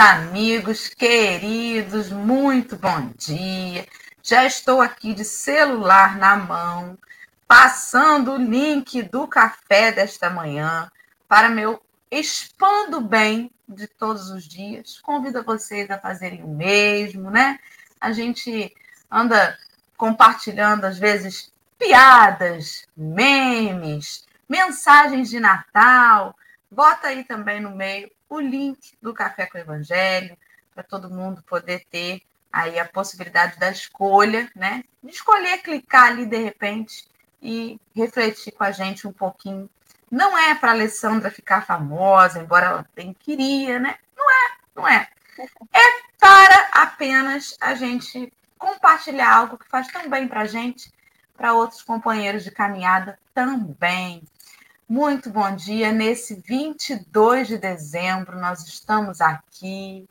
amigos queridos, muito bom dia. Já estou aqui de celular na mão, passando o link do café desta manhã para meu expando bem de todos os dias. Convido vocês a fazerem o mesmo, né? A gente anda compartilhando às vezes piadas, memes, mensagens de Natal. Bota aí também no meio o link do Café com o Evangelho, para todo mundo poder ter aí a possibilidade da escolha, né? De escolher clicar ali de repente e refletir com a gente um pouquinho. Não é para a Alessandra ficar famosa, embora ela bem queria, né? Não é, não é. É para apenas a gente compartilhar algo que faz tão bem para a gente, para outros companheiros de caminhada também. Muito bom dia. Nesse 22 de dezembro, nós estamos aqui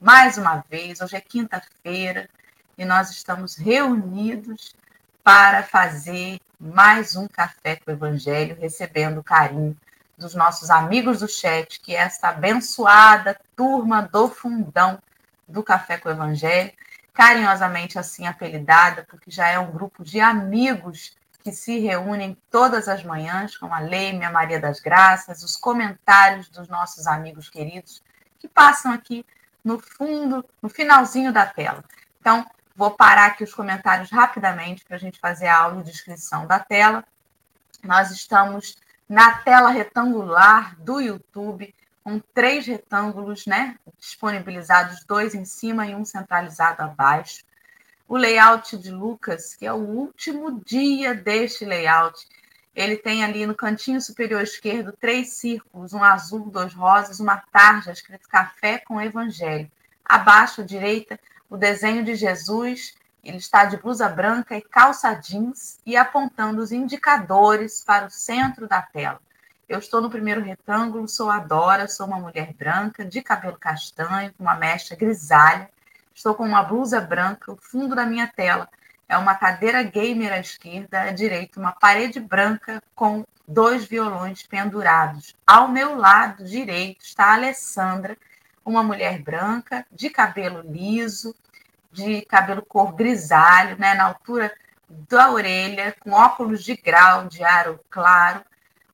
mais uma vez. Hoje é quinta-feira e nós estamos reunidos para fazer mais um café com o Evangelho, recebendo o carinho dos nossos amigos do chat, que é essa abençoada turma do fundão do Café com o Evangelho, carinhosamente assim apelidada, porque já é um grupo de amigos que se reúnem todas as manhãs com a Leime, a Maria das Graças, os comentários dos nossos amigos queridos que passam aqui no fundo, no finalzinho da tela. Então, vou parar aqui os comentários rapidamente para a gente fazer a aula de descrição da tela. Nós estamos na tela retangular do YouTube, com três retângulos, né? Disponibilizados, dois em cima e um centralizado abaixo o layout de Lucas, que é o último dia deste layout. Ele tem ali no cantinho superior esquerdo três círculos, um azul, dois rosas, uma tarja escrito café com evangelho. Abaixo à direita, o desenho de Jesus, ele está de blusa branca e calça jeans e apontando os indicadores para o centro da tela. Eu estou no primeiro retângulo, sou a Dora, sou uma mulher branca, de cabelo castanho, com uma mecha grisalha, Estou com uma blusa branca, o fundo da minha tela é uma cadeira gamer à esquerda, à direita uma parede branca com dois violões pendurados. Ao meu lado direito está a Alessandra, uma mulher branca, de cabelo liso, de cabelo cor grisalho, né, na altura da orelha, com óculos de grau de aro claro,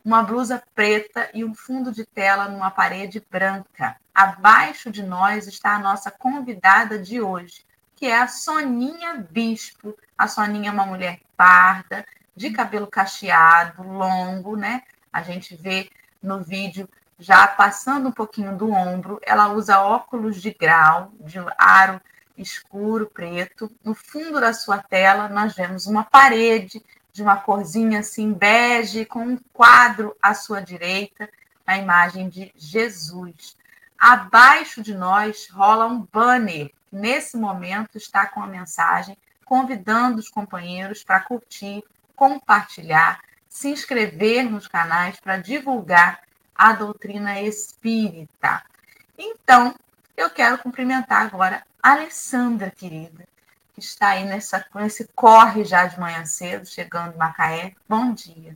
uma blusa preta e um fundo de tela numa parede branca. Abaixo de nós está a nossa convidada de hoje, que é a Soninha Bispo. A Soninha é uma mulher parda, de cabelo cacheado, longo, né? A gente vê no vídeo já passando um pouquinho do ombro. Ela usa óculos de grau, de aro escuro, preto. No fundo da sua tela, nós vemos uma parede de uma corzinha assim bege, com um quadro à sua direita, a imagem de Jesus. Abaixo de nós rola um banner, que nesse momento está com a mensagem convidando os companheiros para curtir, compartilhar, se inscrever nos canais para divulgar a doutrina espírita. Então, eu quero cumprimentar agora a Alessandra, querida, que está aí nessa, nesse corre já de manhã cedo, chegando em Macaé. Bom dia.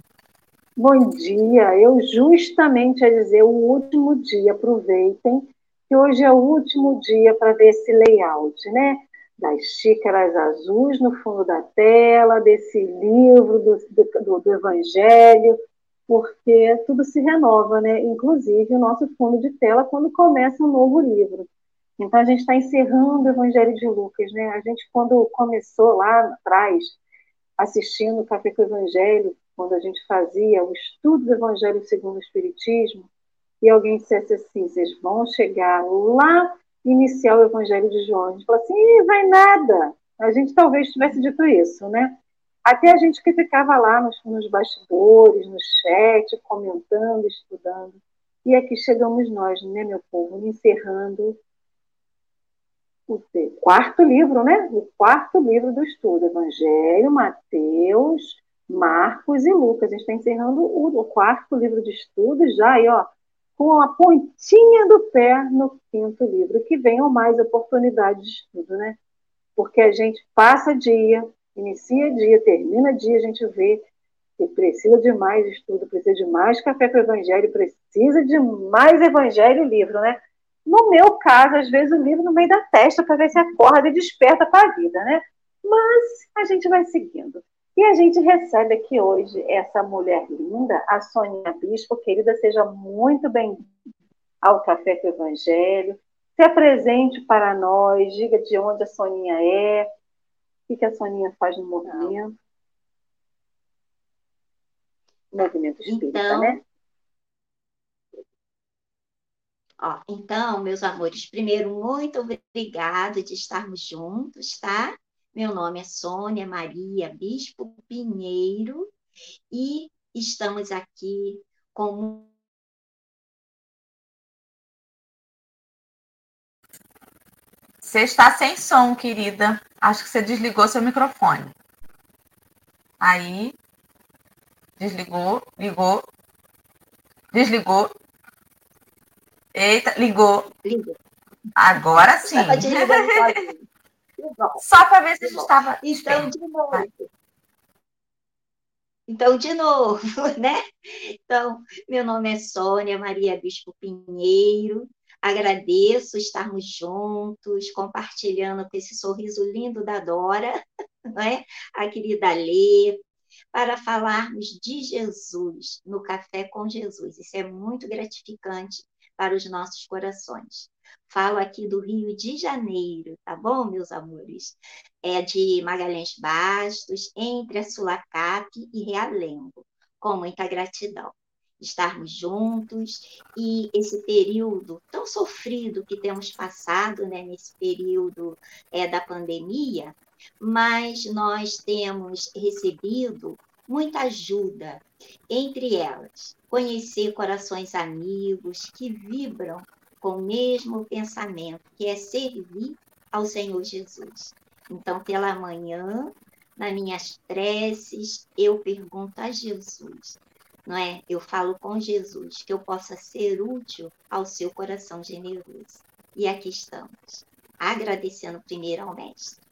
Bom dia. Eu justamente a dizer o último dia, aproveitem, que hoje é o último dia para ver esse layout, né? Das xícaras azuis no fundo da tela, desse livro do, do, do Evangelho, porque tudo se renova, né? Inclusive o nosso fundo de tela quando começa um novo livro. Então, a gente está encerrando o Evangelho de Lucas, né? A gente, quando começou lá atrás, assistindo o Café com o Evangelho, quando a gente fazia o estudo do Evangelho segundo o Espiritismo, e alguém dissesse assim: vocês vão chegar lá iniciar o Evangelho de João. A gente falou assim: vai nada. A gente talvez tivesse dito isso, né? Até a gente que ficava lá nos, nos bastidores, no chat, comentando, estudando. E aqui chegamos nós, né, meu povo, encerrando o quarto livro, né? O quarto livro do estudo, Evangelho, Mateus, Marcos e Lucas. A gente está encerrando o, quarto livro de estudo já aí, ó, com a pontinha do pé no quinto livro, que venham mais oportunidades de estudo, né? Porque a gente passa dia, inicia dia, termina dia, a gente vê que precisa de mais estudo, precisa de mais café com o evangelho, precisa de mais evangelho e livro, né? No meu caso, às vezes o livro no meio da testa para ver se acorda e desperta para a vida, né? Mas a gente vai seguindo. E a gente recebe aqui hoje essa mulher linda, a Soninha Bispo, querida, seja muito bem-vinda ao Café com o Evangelho. Se apresente para nós, diga de onde a Soninha é, o que a Soninha faz no movimento. Movimento espírita, então, né? Ó, então, meus amores, primeiro, muito obrigado de estarmos juntos, tá? Meu nome é Sônia Maria Bispo Pinheiro e estamos aqui com Você está sem som, querida. Acho que você desligou seu microfone. Aí. Desligou, ligou. Desligou. Eita, ligou. Ligou. Agora sim. Só para ver se a gente estava. Então, de novo. Então, de novo, né? Então, meu nome é Sônia Maria Bispo Pinheiro, Agradeço estarmos juntos, compartilhando com esse sorriso lindo da Dora, não é? a querida Lê, para falarmos de Jesus no Café com Jesus. Isso é muito gratificante para os nossos corações. Falo aqui do Rio de Janeiro, tá bom, meus amores? É de Magalhães Bastos, entre a Sulacap e Realengo, com muita gratidão estarmos juntos e esse período tão sofrido que temos passado né, nesse período é, da pandemia, mas nós temos recebido muita ajuda, entre elas, conhecer corações amigos que vibram com o mesmo pensamento, que é servir ao Senhor Jesus. Então, pela manhã, nas minhas preces, eu pergunto a Jesus: não é? Eu falo com Jesus que eu possa ser útil ao seu coração generoso. E aqui estamos, agradecendo primeiro ao Mestre.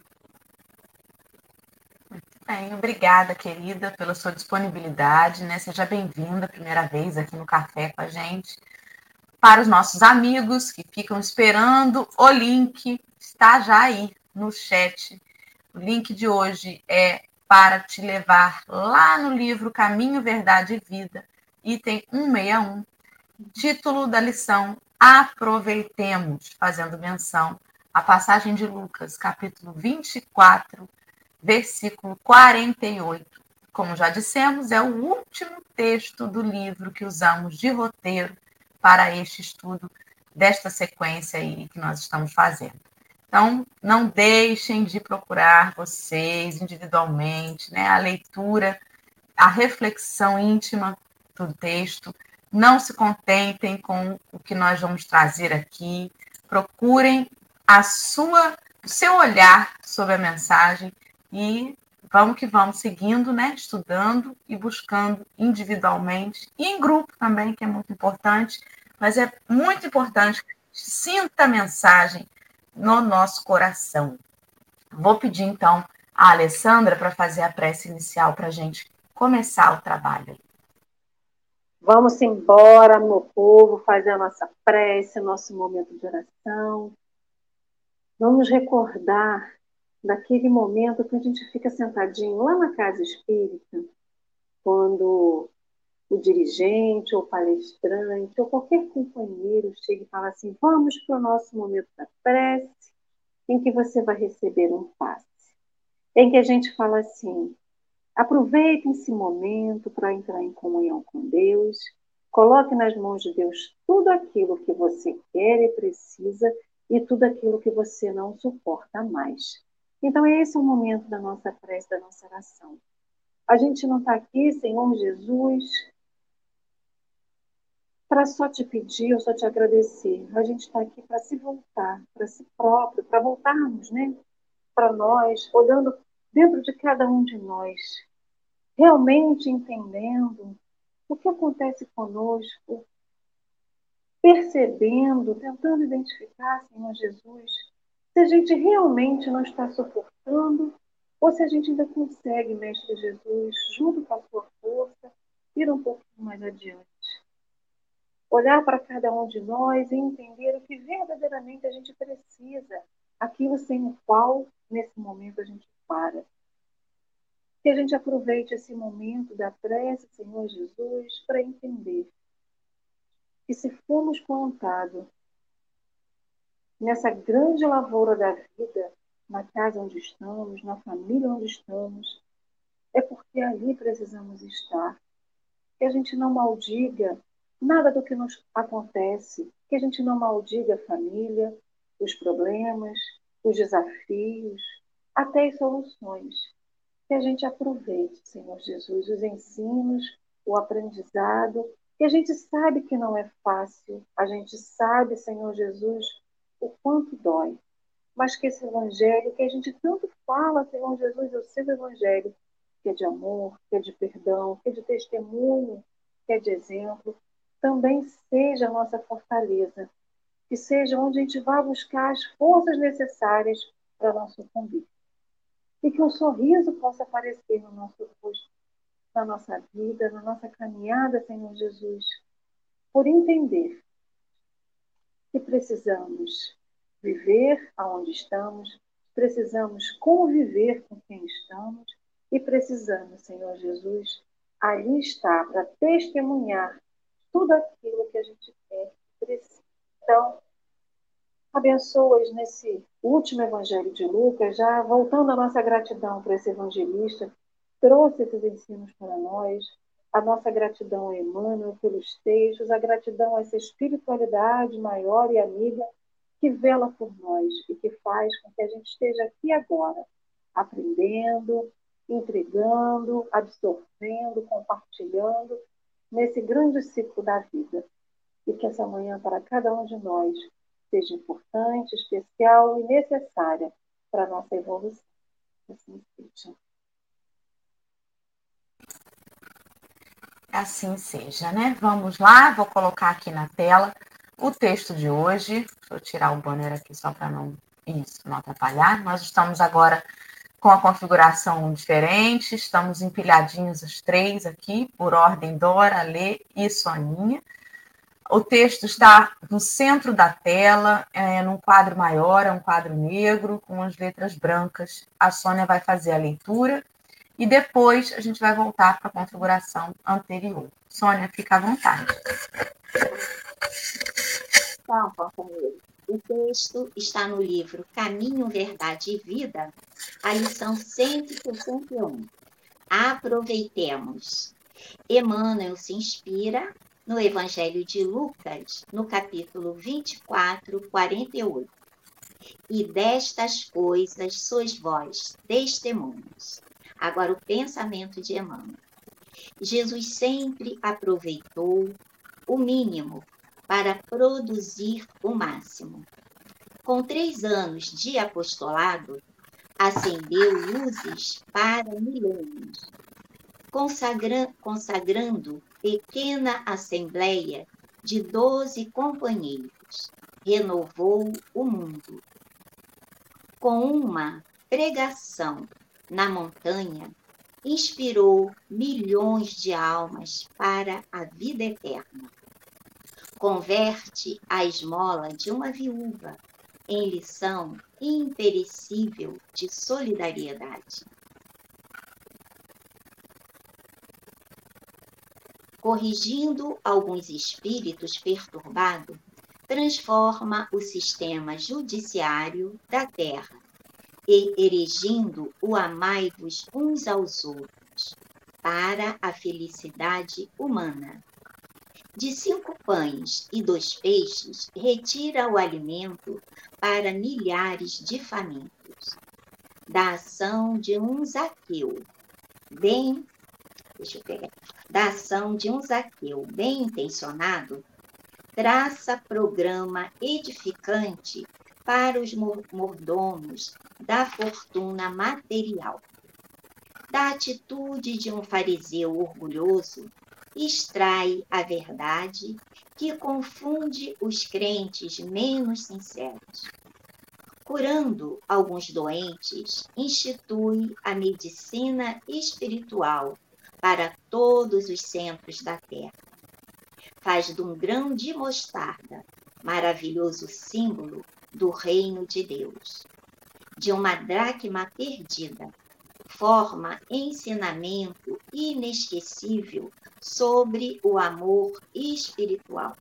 Bem, obrigada, querida, pela sua disponibilidade, né? Seja bem-vinda, primeira vez aqui no café com a gente. Para os nossos amigos que ficam esperando, o link está já aí no chat. O link de hoje é para te levar lá no livro Caminho, Verdade e Vida, item 161, título da lição Aproveitemos, fazendo menção à passagem de Lucas, capítulo 24, versículo 48. Como já dissemos, é o último texto do livro que usamos de roteiro para este estudo desta sequência aí que nós estamos fazendo. Então, não deixem de procurar vocês individualmente, né? A leitura, a reflexão íntima do texto. Não se contentem com o que nós vamos trazer aqui. Procurem a sua, o seu olhar sobre a mensagem e vamos que vamos seguindo, né? Estudando e buscando individualmente e em grupo também, que é muito importante. Mas é muito importante que a gente sinta a mensagem no nosso coração. Vou pedir então a Alessandra para fazer a prece inicial para a gente começar o trabalho. Vamos embora, meu povo, fazer a nossa prece, nosso momento de oração. Vamos recordar daquele momento que a gente fica sentadinho lá na casa espírita, quando o dirigente ou palestrante ou qualquer companheiro chega e fala assim: vamos para o nosso momento da prece, em que você vai receber um passe. Em que a gente fala assim: aproveitem esse momento para entrar em comunhão com Deus, coloque nas mãos de Deus tudo aquilo que você quer e precisa e tudo aquilo que você não suporta mais. Então, esse é o momento da nossa prece, da nossa oração. A gente não está aqui, Senhor Jesus, para só te pedir ou só te agradecer. A gente está aqui para se voltar, para si próprio, para voltarmos, né? Para nós, olhando dentro de cada um de nós, realmente entendendo o que acontece conosco, percebendo, tentando identificar, Senhor Jesus, se a gente realmente não está suportando ou se a gente ainda consegue, Mestre Jesus, junto com a sua força, ir um pouquinho mais adiante. olhar para cada um de nós e entender o que verdadeiramente a gente precisa, aquilo sem o qual, nesse momento, a gente para. Que a gente aproveite esse momento da prece, Senhor Jesus, para entender que se formos plantados nessa grande lavoura da vida, na casa onde estamos, na família onde estamos, é porque ali precisamos estar. Que a gente não maldiga nada do que nos acontece, que a gente não maldiga a família, os problemas, os desafios, até as soluções. Que a gente aproveite, Senhor Jesus, os ensinos, o aprendizado, que a gente sabe que não é fácil, a gente sabe, Senhor Jesus, o quanto dói, mas que esse evangelho que a gente tanto fala, Senhor Jesus, é o seu evangelho, que é de amor, que é de perdão, que é de testemunho, que é de exemplo, também seja a nossa fortaleza, que seja onde a gente vá buscar as forças necessárias para não sucumbir. E que um sorriso possa aparecer no nosso rosto, na nossa vida, na nossa caminhada, Senhor Jesus, por entender que precisamos viver aonde estamos, precisamos conviver com quem estamos e precisamos, Senhor Jesus, ali estar para testemunhar tudo aquilo que a gente quer e precisa. Então, abençoas nesse último evangelho de Lucas, já voltando a nossa gratidão para esse evangelista, trouxe esses ensinos para nós, a nossa gratidão a Emmanuel pelos textos, a gratidão a essa espiritualidade maior e amiga que vela por nós e que faz com que a gente esteja aqui agora, aprendendo, entregando, absorvendo, compartilhando nesse grande ciclo da vida. E que essa manhã para cada um de nós seja importante, especial e necessária para a nossa evolução. Assim seja. Assim seja, né? Vamos lá, vou colocar aqui na tela o texto de hoje. Deixa eu tirar o banner aqui só para não, isso, não atrapalhar. Nós estamos agora com a configuração diferente, estamos empilhadinhos os três aqui, por ordem Dora, Lê e Soninha. O texto está no centro da tela, é, num quadro maior, é um quadro negro, com as letras brancas. A Sônia vai fazer a leitura e depois a gente vai voltar para a configuração anterior. Sônia, fica à vontade. Então, companheiro, o texto está no livro Caminho, Verdade e Vida, a lição 161. Aproveitemos. Emmanuel se inspira no Evangelho de Lucas, no capítulo 24, 48. E destas coisas sois vós testemunhos. Agora, o pensamento de Emmanuel. Jesus sempre aproveitou o mínimo para produzir o máximo. Com três anos de apostolado, acendeu luzes para milênios, consagra consagrando pequena assembleia de doze companheiros, renovou o mundo. Com uma pregação na montanha, inspirou milhões de almas para a vida eterna converte a esmola de uma viúva em lição imperecível de solidariedade. Corrigindo alguns espíritos perturbados, transforma o sistema judiciário da terra, e erigindo o amai-vos uns aos outros, para a felicidade humana de cinco pães e dois peixes, retira o alimento para milhares de famintos. Da ação de um Zaqueu, bem, deixa eu pegar, da ação de um Zaqueu bem intencionado, traça programa edificante para os mordomos da fortuna material. Da atitude de um fariseu orgulhoso, extrai a verdade que confunde os crentes menos sinceros. Curando alguns doentes, institui a medicina espiritual para todos os centros da terra. faz de um grão de mostarda maravilhoso símbolo do reino de Deus. De uma dracma perdida, forma ensinamento inesquecível sobre o amor espiritual.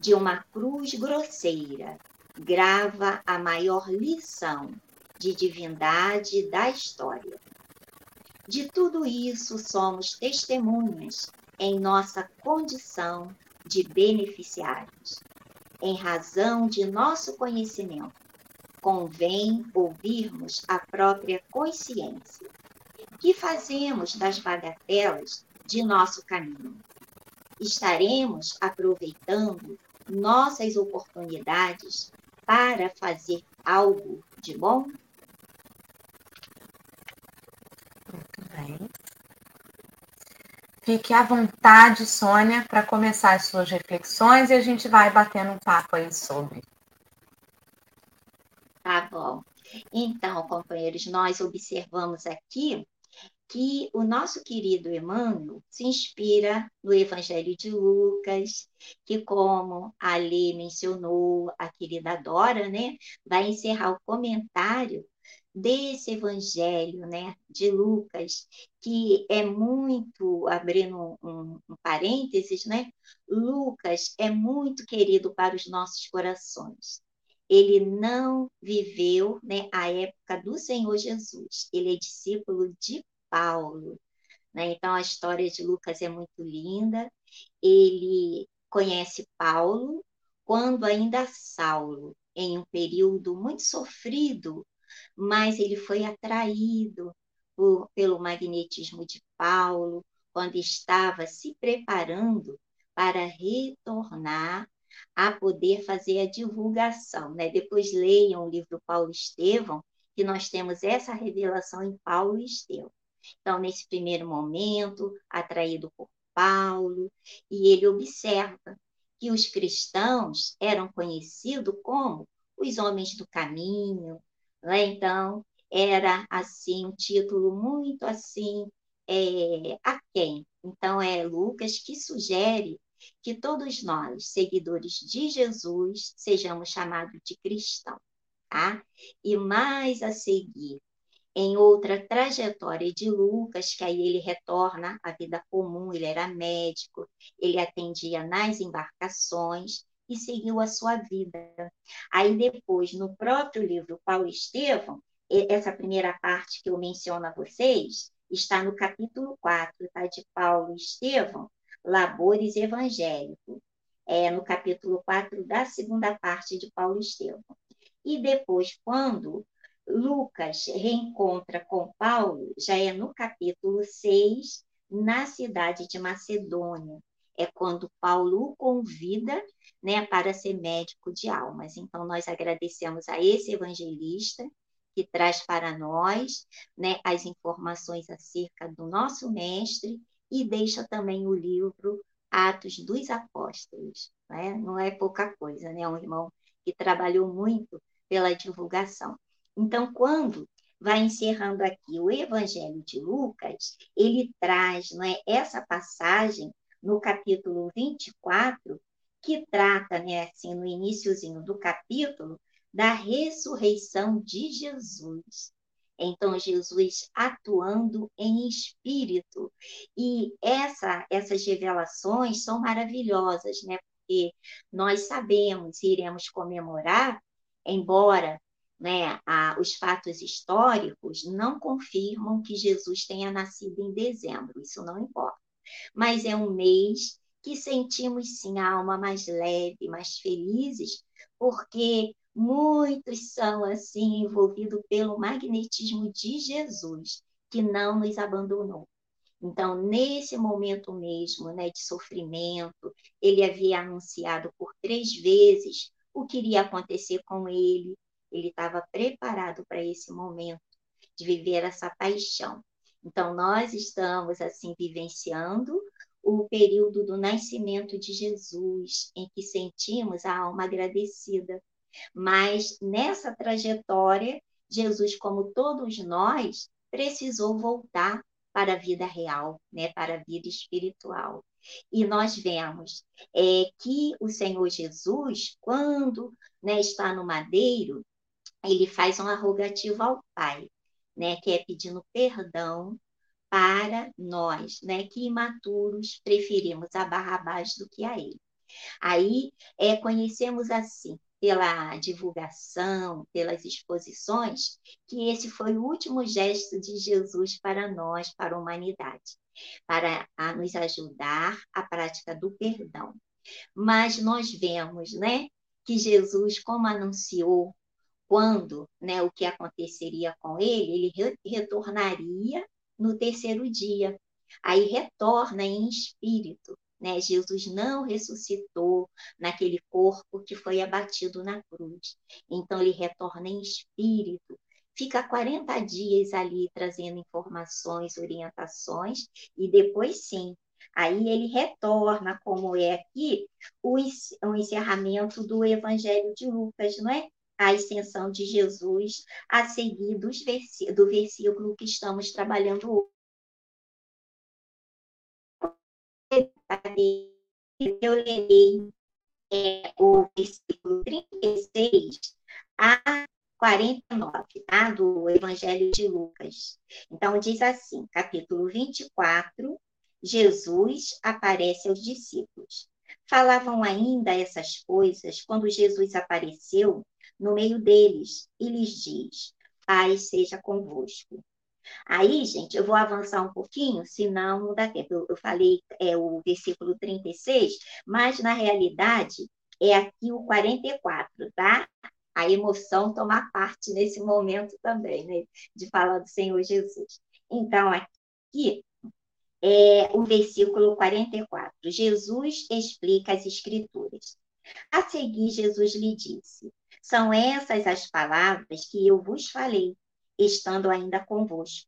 De uma cruz grosseira, grava a maior lição de divindade da história. De tudo isso somos testemunhas em nossa condição de beneficiários. Em razão de nosso conhecimento, convém ouvirmos a própria consciência. Que fazemos das bagatelas de nosso caminho? Estaremos aproveitando nossas oportunidades para fazer algo de bom? Fique à vontade, Sônia, para começar as suas reflexões e a gente vai batendo um papo aí sobre. Tá bom. Então, companheiros, nós observamos aqui que o nosso querido Emmanuel se inspira no Evangelho de Lucas, que, como a mencionou, a querida Dora, né, vai encerrar o comentário desse evangelho né, de Lucas, que é muito, abrindo um, um parênteses, né, Lucas é muito querido para os nossos corações. Ele não viveu né, a época do Senhor Jesus, ele é discípulo de Paulo. Né? Então, a história de Lucas é muito linda. Ele conhece Paulo quando ainda Saulo, em um período muito sofrido mas ele foi atraído por, pelo magnetismo de Paulo quando estava se preparando para retornar a poder fazer a divulgação. Né? Depois leiam o livro Paulo Estevão, que nós temos essa revelação em Paulo e Estevão. Então, nesse primeiro momento, atraído por Paulo, e ele observa que os cristãos eram conhecidos como os homens do caminho, né? Então, era assim, um título muito assim, é, a quem? Então, é Lucas que sugere que todos nós, seguidores de Jesus, sejamos chamados de cristão, tá? E mais a seguir, em outra trajetória de Lucas, que aí ele retorna à vida comum, ele era médico, ele atendia nas embarcações, e seguiu a sua vida. Aí depois, no próprio livro Paulo Estevão, essa primeira parte que eu menciono a vocês, está no capítulo 4, tá? de Paulo Estevão, Labores Evangélicos. É no capítulo 4 da segunda parte de Paulo Estevão. E depois, quando Lucas reencontra com Paulo, já é no capítulo 6, na cidade de Macedônia é quando Paulo o convida né, para ser médico de almas. Então, nós agradecemos a esse evangelista que traz para nós né, as informações acerca do nosso mestre e deixa também o livro Atos dos Apóstolos. Né? Não é pouca coisa, né? um irmão que trabalhou muito pela divulgação. Então, quando vai encerrando aqui o Evangelho de Lucas, ele traz é, essa passagem no capítulo 24, que trata, né, assim, no iníciozinho do capítulo, da ressurreição de Jesus. Então, Jesus atuando em espírito. E essa, essas revelações são maravilhosas, né? Porque nós sabemos e iremos comemorar, embora né, a, os fatos históricos não confirmam que Jesus tenha nascido em dezembro, isso não importa mas é um mês que sentimos sim a alma mais leve, mais felizes, porque muitos são assim envolvidos pelo magnetismo de Jesus, que não nos abandonou. Então, nesse momento mesmo né, de sofrimento, ele havia anunciado por três vezes o que iria acontecer com ele. Ele estava preparado para esse momento de viver essa paixão. Então, nós estamos, assim, vivenciando o período do nascimento de Jesus, em que sentimos a alma agradecida. Mas nessa trajetória, Jesus, como todos nós, precisou voltar para a vida real, né, para a vida espiritual. E nós vemos é, que o Senhor Jesus, quando né, está no madeiro, ele faz um arrogativo ao Pai, né, que é pedindo perdão para nós, né, que imaturos preferimos a Barrabás do que a ele. Aí é, conhecemos assim pela divulgação, pelas exposições, que esse foi o último gesto de Jesus para nós, para a humanidade, para a nos ajudar à prática do perdão. Mas nós vemos, né, que Jesus, como anunciou quando, né, o que aconteceria com ele, ele re retornaria no terceiro dia. Aí retorna em espírito, né? Jesus não ressuscitou naquele corpo que foi abatido na cruz. Então, ele retorna em espírito, fica 40 dias ali trazendo informações, orientações, e depois sim, aí ele retorna, como é aqui, o encerramento do Evangelho de Lucas, não é? A ascensão de Jesus, a seguir do versículo que estamos trabalhando hoje eu lerei é, o versículo 36 a 49, tá? do Evangelho de Lucas. Então, diz assim, capítulo 24, Jesus aparece aos discípulos. Falavam ainda essas coisas quando Jesus apareceu no meio deles e lhes diz: Paz seja convosco. Aí, gente, eu vou avançar um pouquinho, senão não dá tempo. Eu, eu falei é, o versículo 36, mas na realidade é aqui o 44, tá? A emoção tomar parte nesse momento também, né? De falar do Senhor Jesus. Então, aqui é o versículo 44. Jesus explica as Escrituras. A seguir, Jesus lhe disse: São essas as palavras que eu vos falei estando ainda convosco.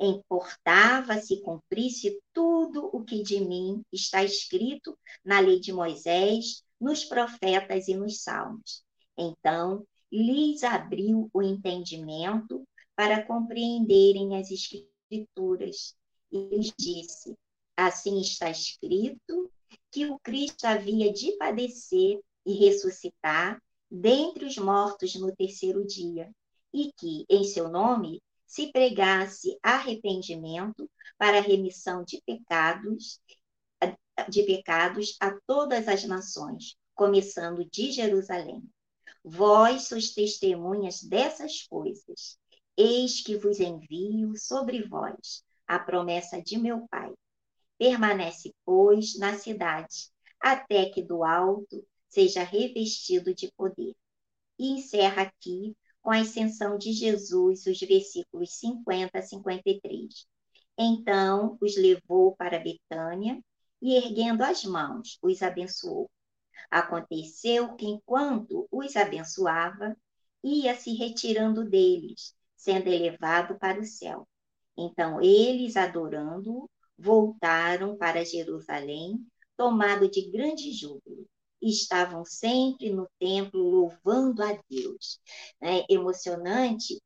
Importava se cumprisse tudo o que de mim está escrito na lei de Moisés, nos profetas e nos salmos. Então, lhes abriu o entendimento para compreenderem as escrituras e lhes disse: Assim está escrito que o Cristo havia de padecer e ressuscitar dentre os mortos no terceiro dia e que, em seu nome, se pregasse arrependimento para remissão de pecados, de pecados a todas as nações, começando de Jerusalém. Vós sois testemunhas dessas coisas. Eis que vos envio sobre vós a promessa de meu Pai. Permanece, pois, na cidade, até que do alto seja revestido de poder. E encerra aqui com a ascensão de Jesus, os versículos 50 a 53. Então os levou para Betânia e, erguendo as mãos, os abençoou. Aconteceu que, enquanto os abençoava, ia se retirando deles, sendo elevado para o céu. Então eles, adorando-o, voltaram para Jerusalém, tomado de grande júbilo estavam sempre no templo louvando a Deus. É emocionante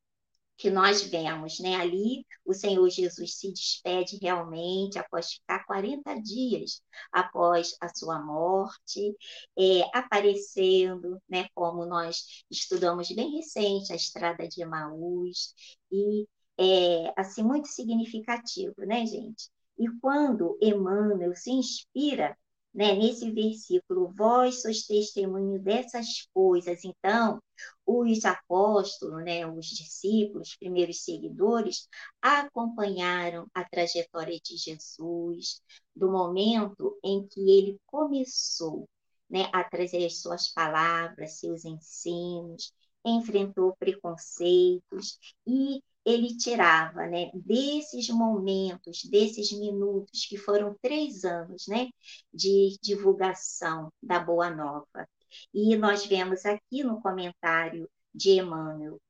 que nós vemos, né? Ali o Senhor Jesus se despede realmente após ficar 40 dias após a sua morte, é, aparecendo, né? Como nós estudamos bem recente a Estrada de Emaús e é assim muito significativo, né, gente? E quando Emmanuel se inspira né, nesse versículo, vós sois testemunho dessas coisas. Então, os apóstolos, né, os discípulos, primeiros seguidores, acompanharam a trajetória de Jesus, do momento em que ele começou né, a trazer as suas palavras, seus ensinos, enfrentou preconceitos e ele tirava, né, desses momentos, desses minutos, que foram três anos, né, de divulgação da Boa Nova. E nós vemos aqui no comentário de Emmanuel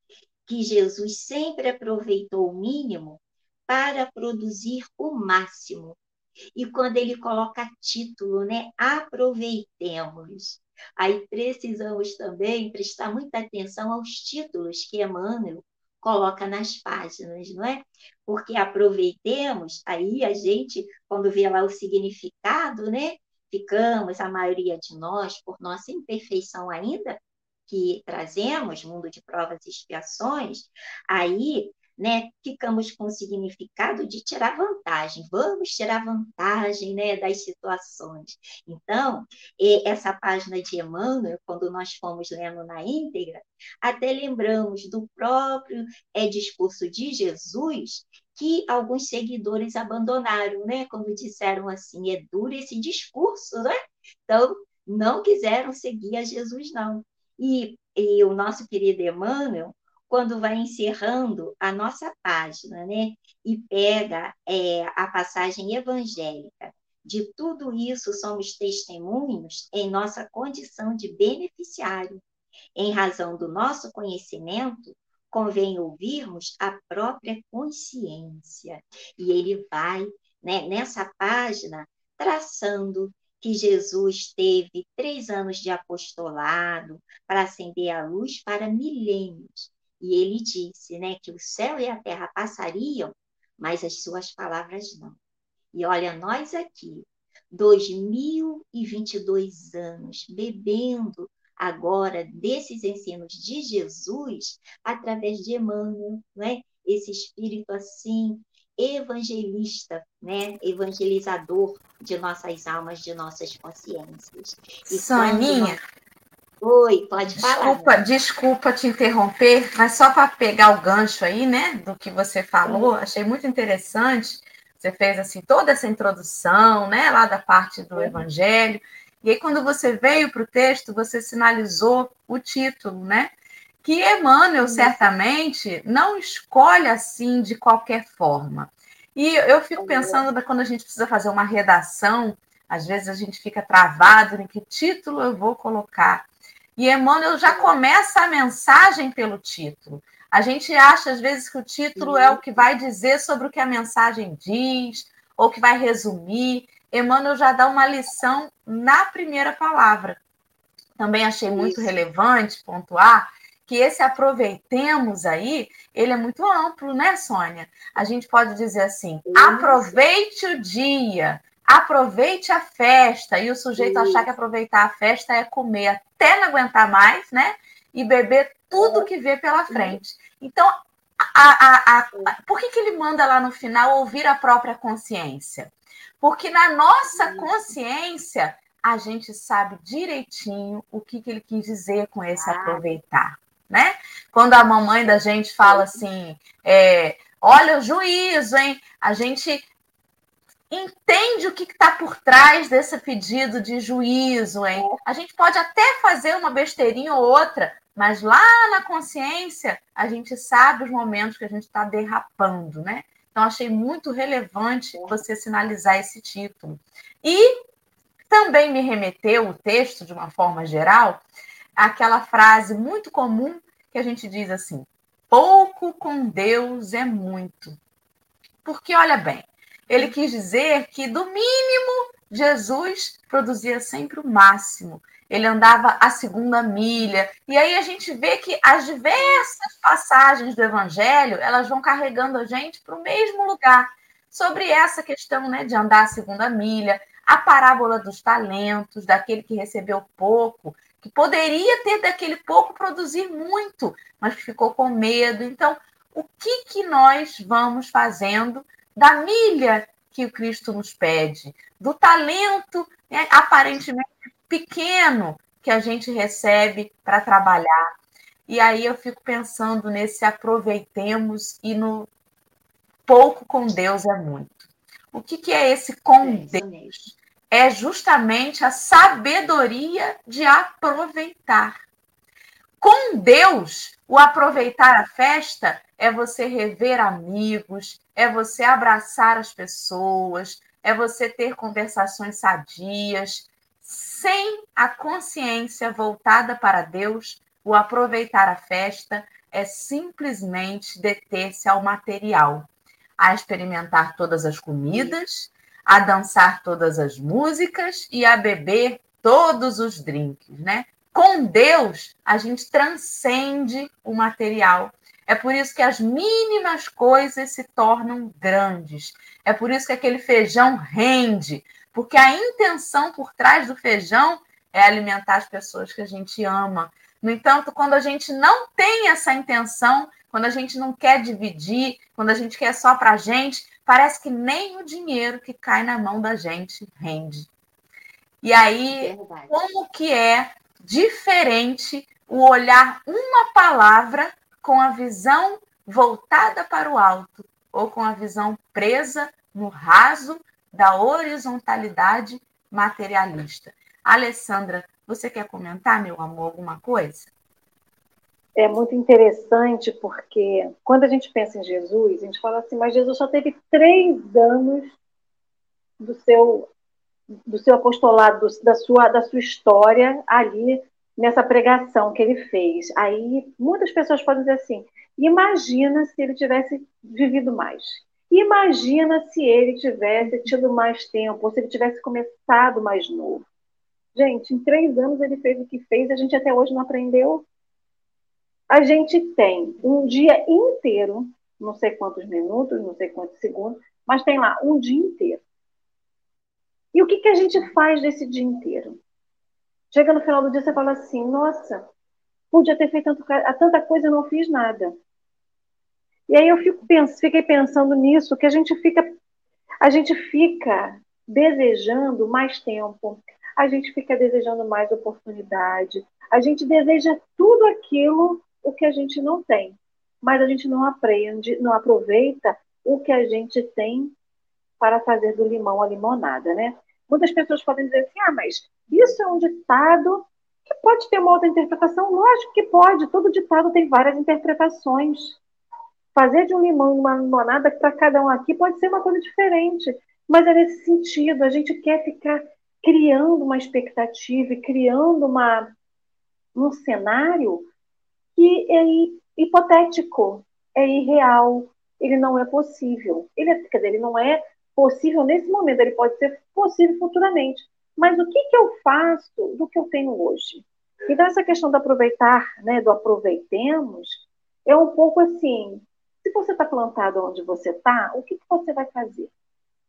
que Jesus sempre aproveitou o mínimo para produzir o máximo. E quando ele coloca título, né, aproveitemos. Aí precisamos também prestar muita atenção aos títulos que Emmanuel coloca nas páginas, não é? Porque aproveitemos, aí a gente, quando vê lá o significado, né? Ficamos, a maioria de nós, por nossa imperfeição ainda, que trazemos, mundo de provas e expiações, aí né, ficamos com o significado de tirar vantagem, vamos tirar vantagem né, das situações. Então, essa página de Emmanuel, quando nós fomos lendo na íntegra, até lembramos do próprio é, discurso de Jesus que alguns seguidores abandonaram, né? Quando disseram assim, é duro esse discurso, né? Então, não quiseram seguir a Jesus, não. E, e o nosso querido Emmanuel, quando vai encerrando a nossa página, né? E pega é, a passagem evangélica. De tudo isso somos testemunhos em nossa condição de beneficiário. Em razão do nosso conhecimento, convém ouvirmos a própria consciência. E ele vai, né, nessa página, traçando que Jesus teve três anos de apostolado para acender a luz para milênios e ele disse, né, que o céu e a terra passariam, mas as suas palavras não. E olha, nós aqui, 2022 anos, bebendo agora desses ensinos de Jesus através de Emmanuel, né? Esse espírito assim evangelista, né? Evangelizador de nossas almas, de nossas consciências. E Soninha, Oi, pode falar. Desculpa, desculpa te interromper, mas só para pegar o gancho aí, né, do que você falou, Sim. achei muito interessante. Você fez assim toda essa introdução, né, lá da parte do Evangelho. E aí quando você veio para o texto, você sinalizou o título, né? Que Emmanuel certamente não escolhe assim de qualquer forma. E eu fico pensando quando a gente precisa fazer uma redação, às vezes a gente fica travado em que título eu vou colocar. E Emmanuel já começa a mensagem pelo título. A gente acha, às vezes, que o título é o que vai dizer sobre o que a mensagem diz, ou que vai resumir. Emmanuel já dá uma lição na primeira palavra. Também achei muito relevante pontuar que esse aproveitemos aí, ele é muito amplo, né, Sônia? A gente pode dizer assim: aproveite o dia, aproveite a festa, e o sujeito achar que aproveitar a festa é comer até não aguentar mais, né? E beber tudo que vê pela frente. Então, a, a, a, por que, que ele manda lá no final ouvir a própria consciência? Porque na nossa consciência a gente sabe direitinho o que, que ele quis dizer com esse ah. aproveitar, né? Quando a mamãe da gente fala assim, é, olha o juízo, hein? A gente entende o que está por trás desse pedido de juízo, hein? A gente pode até fazer uma besteirinha ou outra, mas lá na consciência a gente sabe os momentos que a gente está derrapando, né? Então achei muito relevante você sinalizar esse título. E também me remeteu o texto, de uma forma geral, àquela frase muito comum que a gente diz assim: pouco com Deus é muito. Porque, olha bem, ele quis dizer que, do mínimo, Jesus produzia sempre o máximo. Ele andava a segunda milha. E aí a gente vê que as diversas passagens do Evangelho elas vão carregando a gente para o mesmo lugar. Sobre essa questão né, de andar a segunda milha, a parábola dos talentos, daquele que recebeu pouco, que poderia ter daquele pouco produzir muito, mas ficou com medo. Então, o que, que nós vamos fazendo da milha que o Cristo nos pede, do talento né, aparentemente pequeno que a gente recebe para trabalhar. E aí eu fico pensando nesse aproveitemos e no pouco com Deus é muito. O que, que é esse com Deus? É justamente a sabedoria de aproveitar. Com Deus, o aproveitar a festa é você rever amigos, é você abraçar as pessoas, é você ter conversações sadias. Sem a consciência voltada para Deus, o aproveitar a festa é simplesmente deter-se ao material, a experimentar todas as comidas, a dançar todas as músicas e a beber todos os drinks, né? Com Deus, a gente transcende o material. É por isso que as mínimas coisas se tornam grandes. É por isso que aquele feijão rende, porque a intenção por trás do feijão é alimentar as pessoas que a gente ama. No entanto, quando a gente não tem essa intenção, quando a gente não quer dividir, quando a gente quer só para a gente, parece que nem o dinheiro que cai na mão da gente rende. E aí, Verdade. como que é diferente o olhar uma palavra com a visão voltada para o alto ou com a visão presa no raso da horizontalidade materialista. Alessandra, você quer comentar, meu amor, alguma coisa? É muito interessante porque quando a gente pensa em Jesus, a gente fala assim, mas Jesus só teve três anos do seu do seu apostolado, da sua da sua história ali nessa pregação que ele fez. Aí muitas pessoas podem dizer assim: imagina se ele tivesse vivido mais. Imagina se ele tivesse tido mais tempo, ou se ele tivesse começado mais novo. Gente, em três anos ele fez o que fez, a gente até hoje não aprendeu. A gente tem um dia inteiro, não sei quantos minutos, não sei quantos segundos, mas tem lá um dia inteiro. E o que, que a gente faz desse dia inteiro? Chega no final do dia, você fala assim: nossa, podia ter feito tanto, tanta coisa e não fiz nada. E aí eu fico, fiquei pensando nisso, que a gente fica, a gente fica desejando mais tempo, a gente fica desejando mais oportunidade, a gente deseja tudo aquilo o que a gente não tem, mas a gente não aprende, não aproveita o que a gente tem para fazer do limão a limonada, né? Muitas pessoas podem dizer assim, ah, mas isso é um ditado que pode ter uma outra interpretação. Lógico que pode, todo ditado tem várias interpretações. Fazer de um limão uma limonada para cada um aqui pode ser uma coisa diferente, mas é nesse sentido. A gente quer ficar criando uma expectativa e criando uma, um cenário que é hipotético, é irreal, ele não é possível. Ele, quer dizer, ele não é possível nesse momento, ele pode ser possível futuramente. Mas o que, que eu faço do que eu tenho hoje? Então, essa questão do aproveitar, né, do aproveitemos, é um pouco assim: se você está plantado onde você está, o que, que você vai fazer?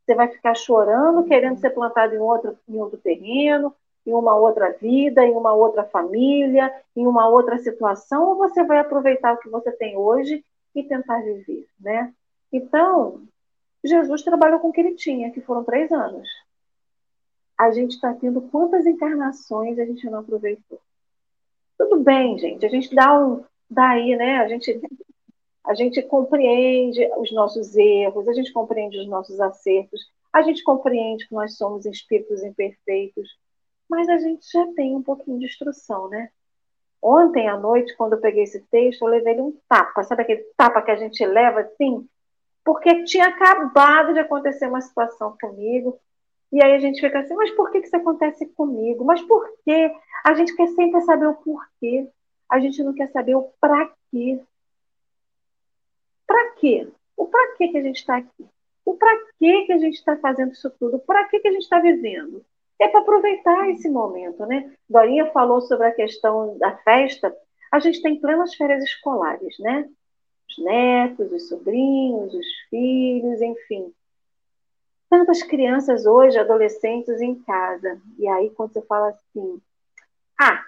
Você vai ficar chorando, querendo ser plantado em outro, em outro terreno, em uma outra vida, em uma outra família, em uma outra situação, ou você vai aproveitar o que você tem hoje e tentar viver, né? Então, Jesus trabalhou com o que ele tinha, que foram três anos. A gente está tendo quantas encarnações a gente não aproveitou? Tudo bem, gente, a gente dá um, daí, né? A gente, a gente compreende os nossos erros, a gente compreende os nossos acertos, a gente compreende que nós somos espíritos imperfeitos, mas a gente já tem um pouquinho de instrução, né? Ontem à noite, quando eu peguei esse texto, eu levei ele um tapa. Sabe aquele tapa que a gente leva assim? Porque tinha acabado de acontecer uma situação comigo. E aí a gente fica assim, mas por que, que isso acontece comigo? Mas por quê? A gente quer sempre saber o porquê. A gente não quer saber o para quê. Para quê? O para quê que a gente está aqui? O para quê que a gente está fazendo isso tudo? Para quê que a gente está vivendo? é para aproveitar esse momento, né? Dorinha falou sobre a questão da festa. A gente tem plenas férias escolares, né? Os netos, os sobrinhos, os filhos, enfim. Tantas crianças hoje, adolescentes em casa. E aí, quando você fala assim, ah,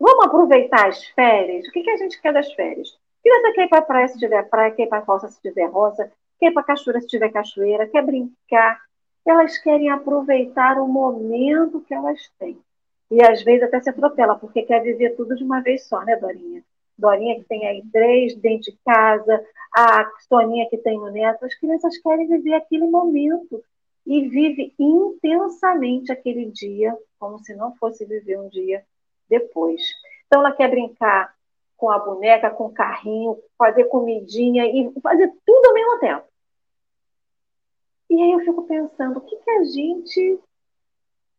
vamos aproveitar as férias? O que, que a gente quer das férias? Criança quer ir para a praia se tiver praia, quer ir para a roça se tiver roça, quer ir para a cachoeira se tiver cachoeira, quer brincar, elas querem aproveitar o momento que elas têm. E às vezes até se atropela, porque quer viver tudo de uma vez só, né, Dorinha? Dorinha que tem aí três dentro de casa, a Soninha que tem o neto, as crianças querem viver aquele momento e vive intensamente aquele dia, como se não fosse viver um dia depois. Então ela quer brincar com a boneca, com o carrinho, fazer comidinha e fazer tudo ao mesmo tempo. E aí eu fico pensando, o que, que a gente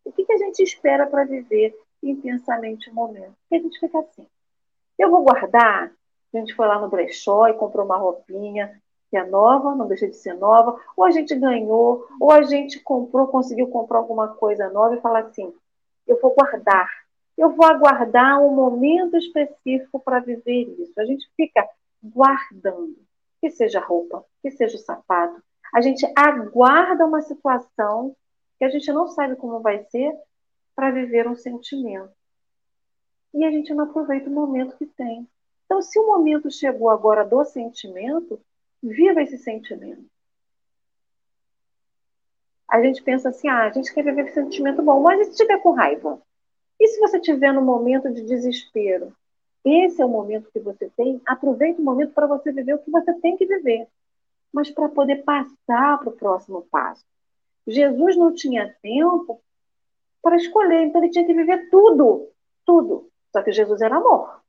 o que, que a gente espera para viver intensamente o momento? Porque a gente fica assim. Eu vou guardar. A gente foi lá no brechó e comprou uma roupinha que é nova, não deixa de ser nova, ou a gente ganhou, ou a gente comprou, conseguiu comprar alguma coisa nova e falar assim: eu vou guardar, eu vou aguardar um momento específico para viver isso. A gente fica guardando, que seja roupa, que seja o sapato. A gente aguarda uma situação que a gente não sabe como vai ser para viver um sentimento. E a gente não aproveita o momento que tem. Então, se o momento chegou agora do sentimento, viva esse sentimento. A gente pensa assim, ah, a gente quer viver esse sentimento bom, mas e se estiver com raiva? E se você estiver no momento de desespero? Esse é o momento que você tem. Aproveite o momento para você viver o que você tem que viver, mas para poder passar para o próximo passo. Jesus não tinha tempo para escolher, então ele tinha que viver tudo, tudo. Só que Jesus era amor.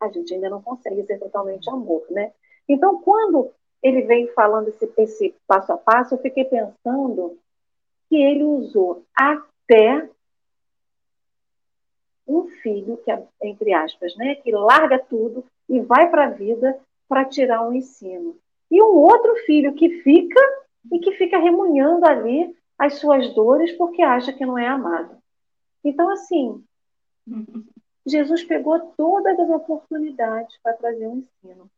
A gente ainda não consegue ser totalmente amor, né? Então, quando ele vem falando esse, esse passo a passo, eu fiquei pensando que ele usou até um filho que, entre aspas, né, que larga tudo e vai para a vida para tirar um ensino. E um outro filho que fica e que fica remunhando ali as suas dores porque acha que não é amado. Então, assim, Jesus pegou todas as oportunidades para trazer um ensino.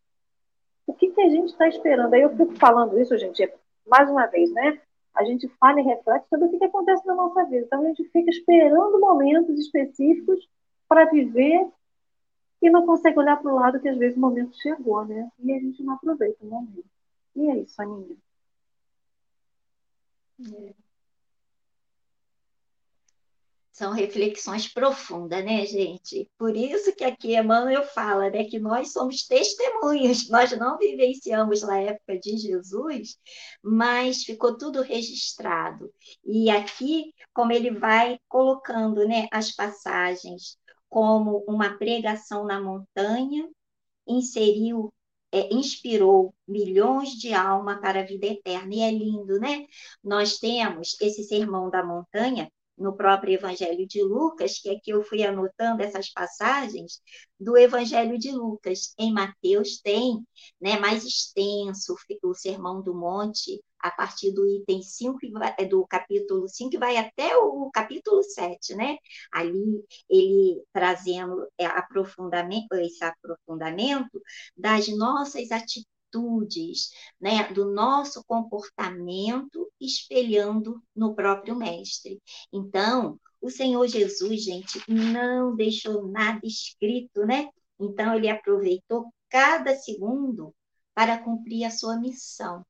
O que, que a gente está esperando? Aí eu fico falando isso, gente, mais uma vez, né? A gente fala e reflete sobre o que, que acontece na nossa vida. Então, a gente fica esperando momentos específicos para viver e não consegue olhar para o lado que às vezes o momento chegou, né? E a gente não aproveita o momento. E é isso, Aninha. É. São reflexões profundas, né, gente? Por isso que aqui Emmanuel fala né, que nós somos testemunhas, nós não vivenciamos na época de Jesus, mas ficou tudo registrado. E aqui, como ele vai colocando né, as passagens como uma pregação na montanha, inseriu é, inspirou milhões de almas para a vida eterna. E é lindo, né? Nós temos esse sermão da montanha no próprio Evangelho de Lucas, que aqui eu fui anotando essas passagens do Evangelho de Lucas. Em Mateus tem né, mais extenso o Sermão do Monte, a partir do item 5, é, do capítulo 5, vai até o capítulo 7, né? Ali ele trazendo é, aprofundamento, esse aprofundamento das nossas atitudes atitudes, né, do nosso comportamento espelhando no próprio mestre. Então, o Senhor Jesus, gente, não deixou nada escrito, né? Então ele aproveitou cada segundo para cumprir a sua missão.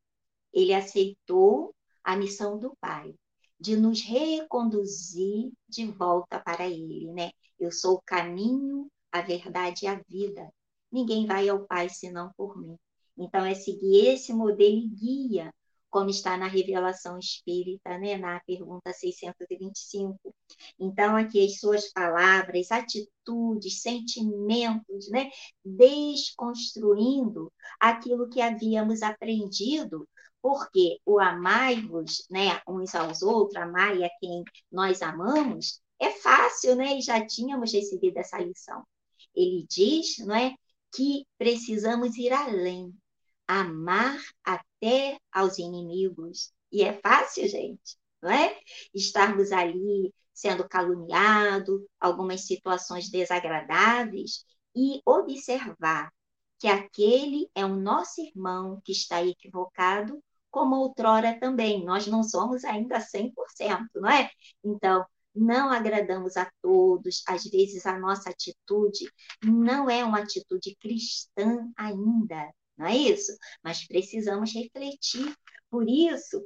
Ele aceitou a missão do Pai de nos reconduzir de volta para ele, né? Eu sou o caminho, a verdade e a vida. Ninguém vai ao Pai senão por mim. Então, é seguir esse modelo e guia, como está na revelação espírita, né? na pergunta 625. Então, aqui as suas palavras, atitudes, sentimentos, né? desconstruindo aquilo que havíamos aprendido porque o amai-vos, né, uns aos outros, amai a quem nós amamos, é fácil, né? E já tínhamos recebido essa lição. Ele diz, não é, que precisamos ir além, amar até aos inimigos. E é fácil, gente, não é? Estarmos ali sendo caluniado, algumas situações desagradáveis e observar que aquele é o nosso irmão que está equivocado, como outrora também. Nós não somos ainda 100%, não é? Então, não agradamos a todos, às vezes a nossa atitude não é uma atitude cristã ainda, não é isso? Mas precisamos refletir. Por isso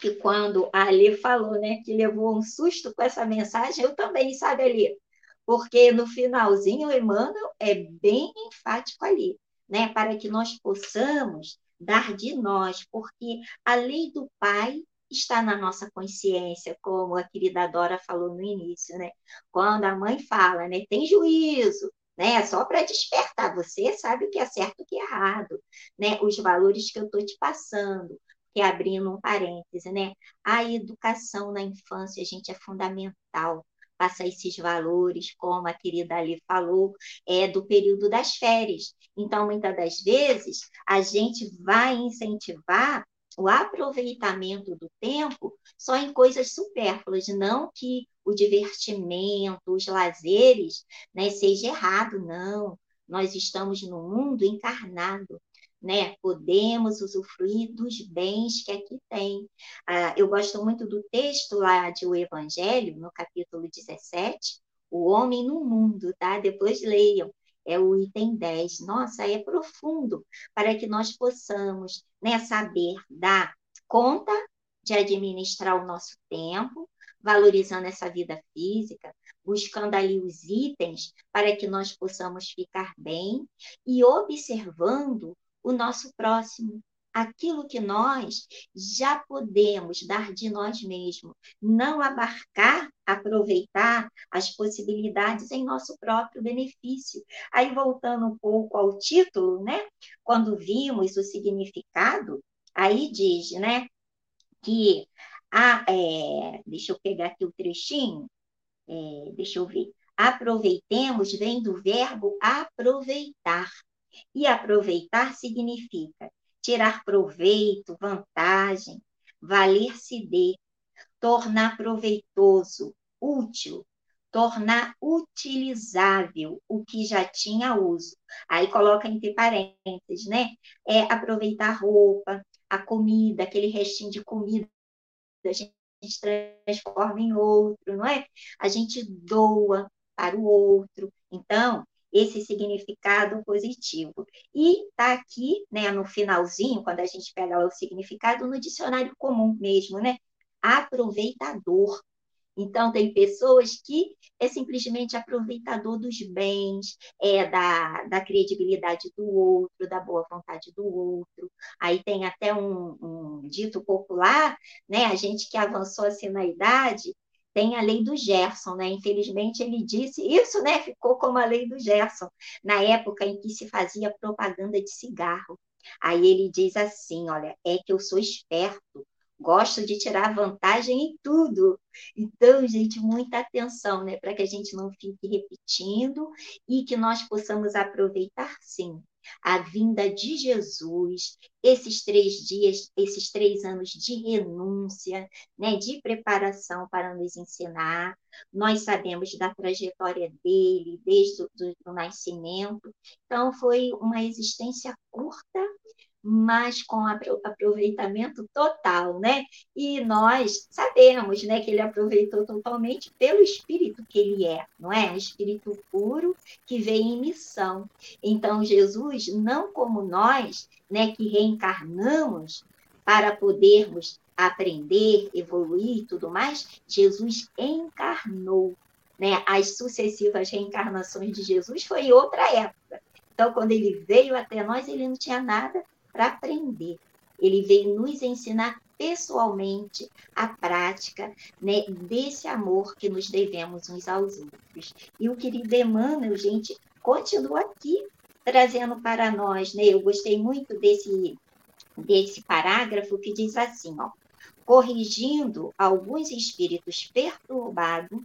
que quando a Ali falou, né, que levou um susto com essa mensagem, eu também, sabe, Ali? Porque no finalzinho o Emmanuel é bem enfático ali, né, para que nós possamos dar de nós, porque a lei do Pai está na nossa consciência, como a querida Dora falou no início, né? Quando a mãe fala, né, tem juízo, né? Só para despertar. Você sabe o que é certo e o que é errado, né? Os valores que eu estou te passando. Que abrindo um parêntese, né? A educação na infância, gente, é fundamental. Passar esses valores, como a querida Ali falou, é do período das férias. Então, muitas das vezes, a gente vai incentivar o aproveitamento do tempo só em coisas supérfluas, não que o divertimento, os lazeres, né, seja errado, não. nós estamos no mundo encarnado, né? Podemos usufruir dos bens que aqui tem. Ah, eu gosto muito do texto lá de O Evangelho, no capítulo 17, O Homem no Mundo, tá? Depois leiam. É o item 10. Nossa, é profundo para que nós possamos né, saber dar conta de administrar o nosso tempo, valorizando essa vida física, buscando ali os itens para que nós possamos ficar bem e observando o nosso próximo, aquilo que nós já podemos dar de nós mesmos, não abarcar, aproveitar as possibilidades em nosso próprio benefício. Aí, voltando um pouco ao título, né? Quando vimos o significado, aí diz, né? Que a, é, deixa eu pegar aqui o trechinho, é, deixa eu ver. Aproveitemos vem do verbo aproveitar. E aproveitar significa tirar proveito, vantagem, valer-se de, tornar proveitoso, útil, tornar utilizável o que já tinha uso. Aí coloca entre parênteses, né? É aproveitar a roupa, a comida, aquele restinho de comida, a gente transforma em outro, não é? A gente doa para o outro. Então, esse significado positivo. E está aqui, né, no finalzinho, quando a gente pega o significado, no dicionário comum mesmo, né? Aproveitador. Então, tem pessoas que é simplesmente aproveitador dos bens, é da, da credibilidade do outro, da boa vontade do outro. Aí tem até um, um dito popular, né? A gente que avançou assim na idade, tem a lei do Gerson, né? Infelizmente ele disse isso, né? Ficou como a lei do Gerson, na época em que se fazia propaganda de cigarro. Aí ele diz assim: olha, é que eu sou esperto, gosto de tirar vantagem em tudo. Então, gente, muita atenção, né? Para que a gente não fique repetindo e que nós possamos aproveitar sim a vinda de Jesus, esses três dias, esses três anos de renúncia, né, de preparação para nos ensinar. Nós sabemos da trajetória dele desde o do, do nascimento. Então, foi uma existência curta, mas com aproveitamento total, né? E nós sabemos, né, que ele aproveitou totalmente pelo espírito que ele é, não é? Espírito puro que vem em missão. Então Jesus, não como nós, né, que reencarnamos para podermos aprender, evoluir e tudo mais, Jesus encarnou, né? As sucessivas reencarnações de Jesus foi outra época. Então, quando ele veio até nós, ele não tinha nada para aprender. Ele veio nos ensinar pessoalmente a prática né, desse amor que nos devemos uns aos outros. E o querido Emmanuel, gente, continua aqui trazendo para nós, né? Eu gostei muito desse, desse parágrafo que diz assim, ó, corrigindo alguns espíritos perturbados,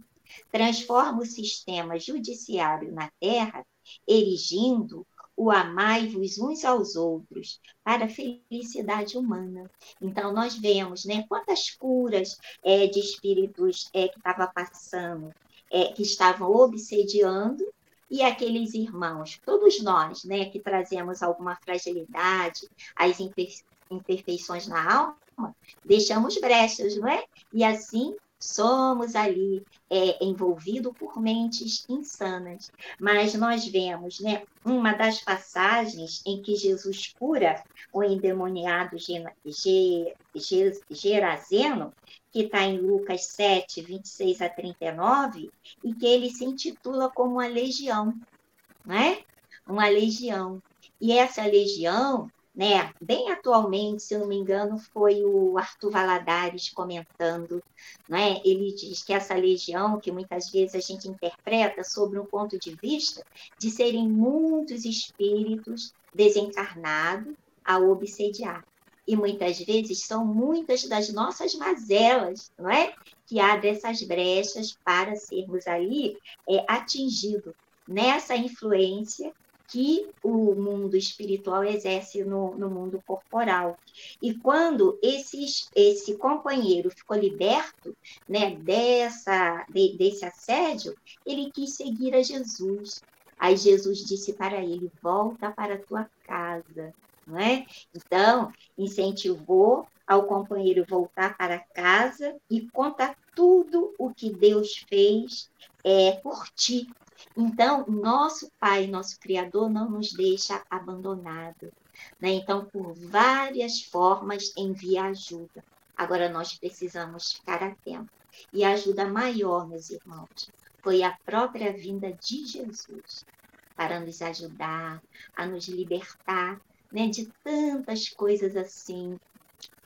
transforma o sistema judiciário na Terra, erigindo o amai-vos uns aos outros para a felicidade humana. Então, nós vemos né, quantas curas é, de espíritos é, que estava passando, é, que estavam obsediando, e aqueles irmãos, todos nós, né, que trazemos alguma fragilidade, as imperfeições na alma, deixamos brechas, não é? E assim somos ali é, envolvidos por mentes insanas. Mas nós vemos né, uma das passagens em que Jesus cura o endemoniado Gerazeno, que está em Lucas 7, 26 a 39, e que ele se intitula como uma legião, né? Uma legião. E essa legião né? Bem atualmente, se eu não me engano, foi o Arthur Valadares comentando, né? Ele diz que essa legião, que muitas vezes a gente interpreta sobre um ponto de vista de serem muitos espíritos desencarnados a obsediar. E muitas vezes são muitas das nossas mazelas, não é? Que abrem essas brechas para sermos ali é, atingidos nessa influência que o mundo espiritual exerce no, no mundo corporal. E quando esse, esse companheiro ficou liberto né, dessa, de, desse assédio, ele quis seguir a Jesus. Aí Jesus disse para ele: volta para a tua casa, não é? Então, incentivou ao companheiro voltar para casa e conta tudo o que Deus fez é, por ti. Então, nosso Pai, nosso Criador, não nos deixa abandonado. Né? Então, por várias formas, envia ajuda. Agora, nós precisamos ficar atentos. E a ajuda maior, meus irmãos, foi a própria vinda de Jesus para nos ajudar, a nos libertar né, de tantas coisas assim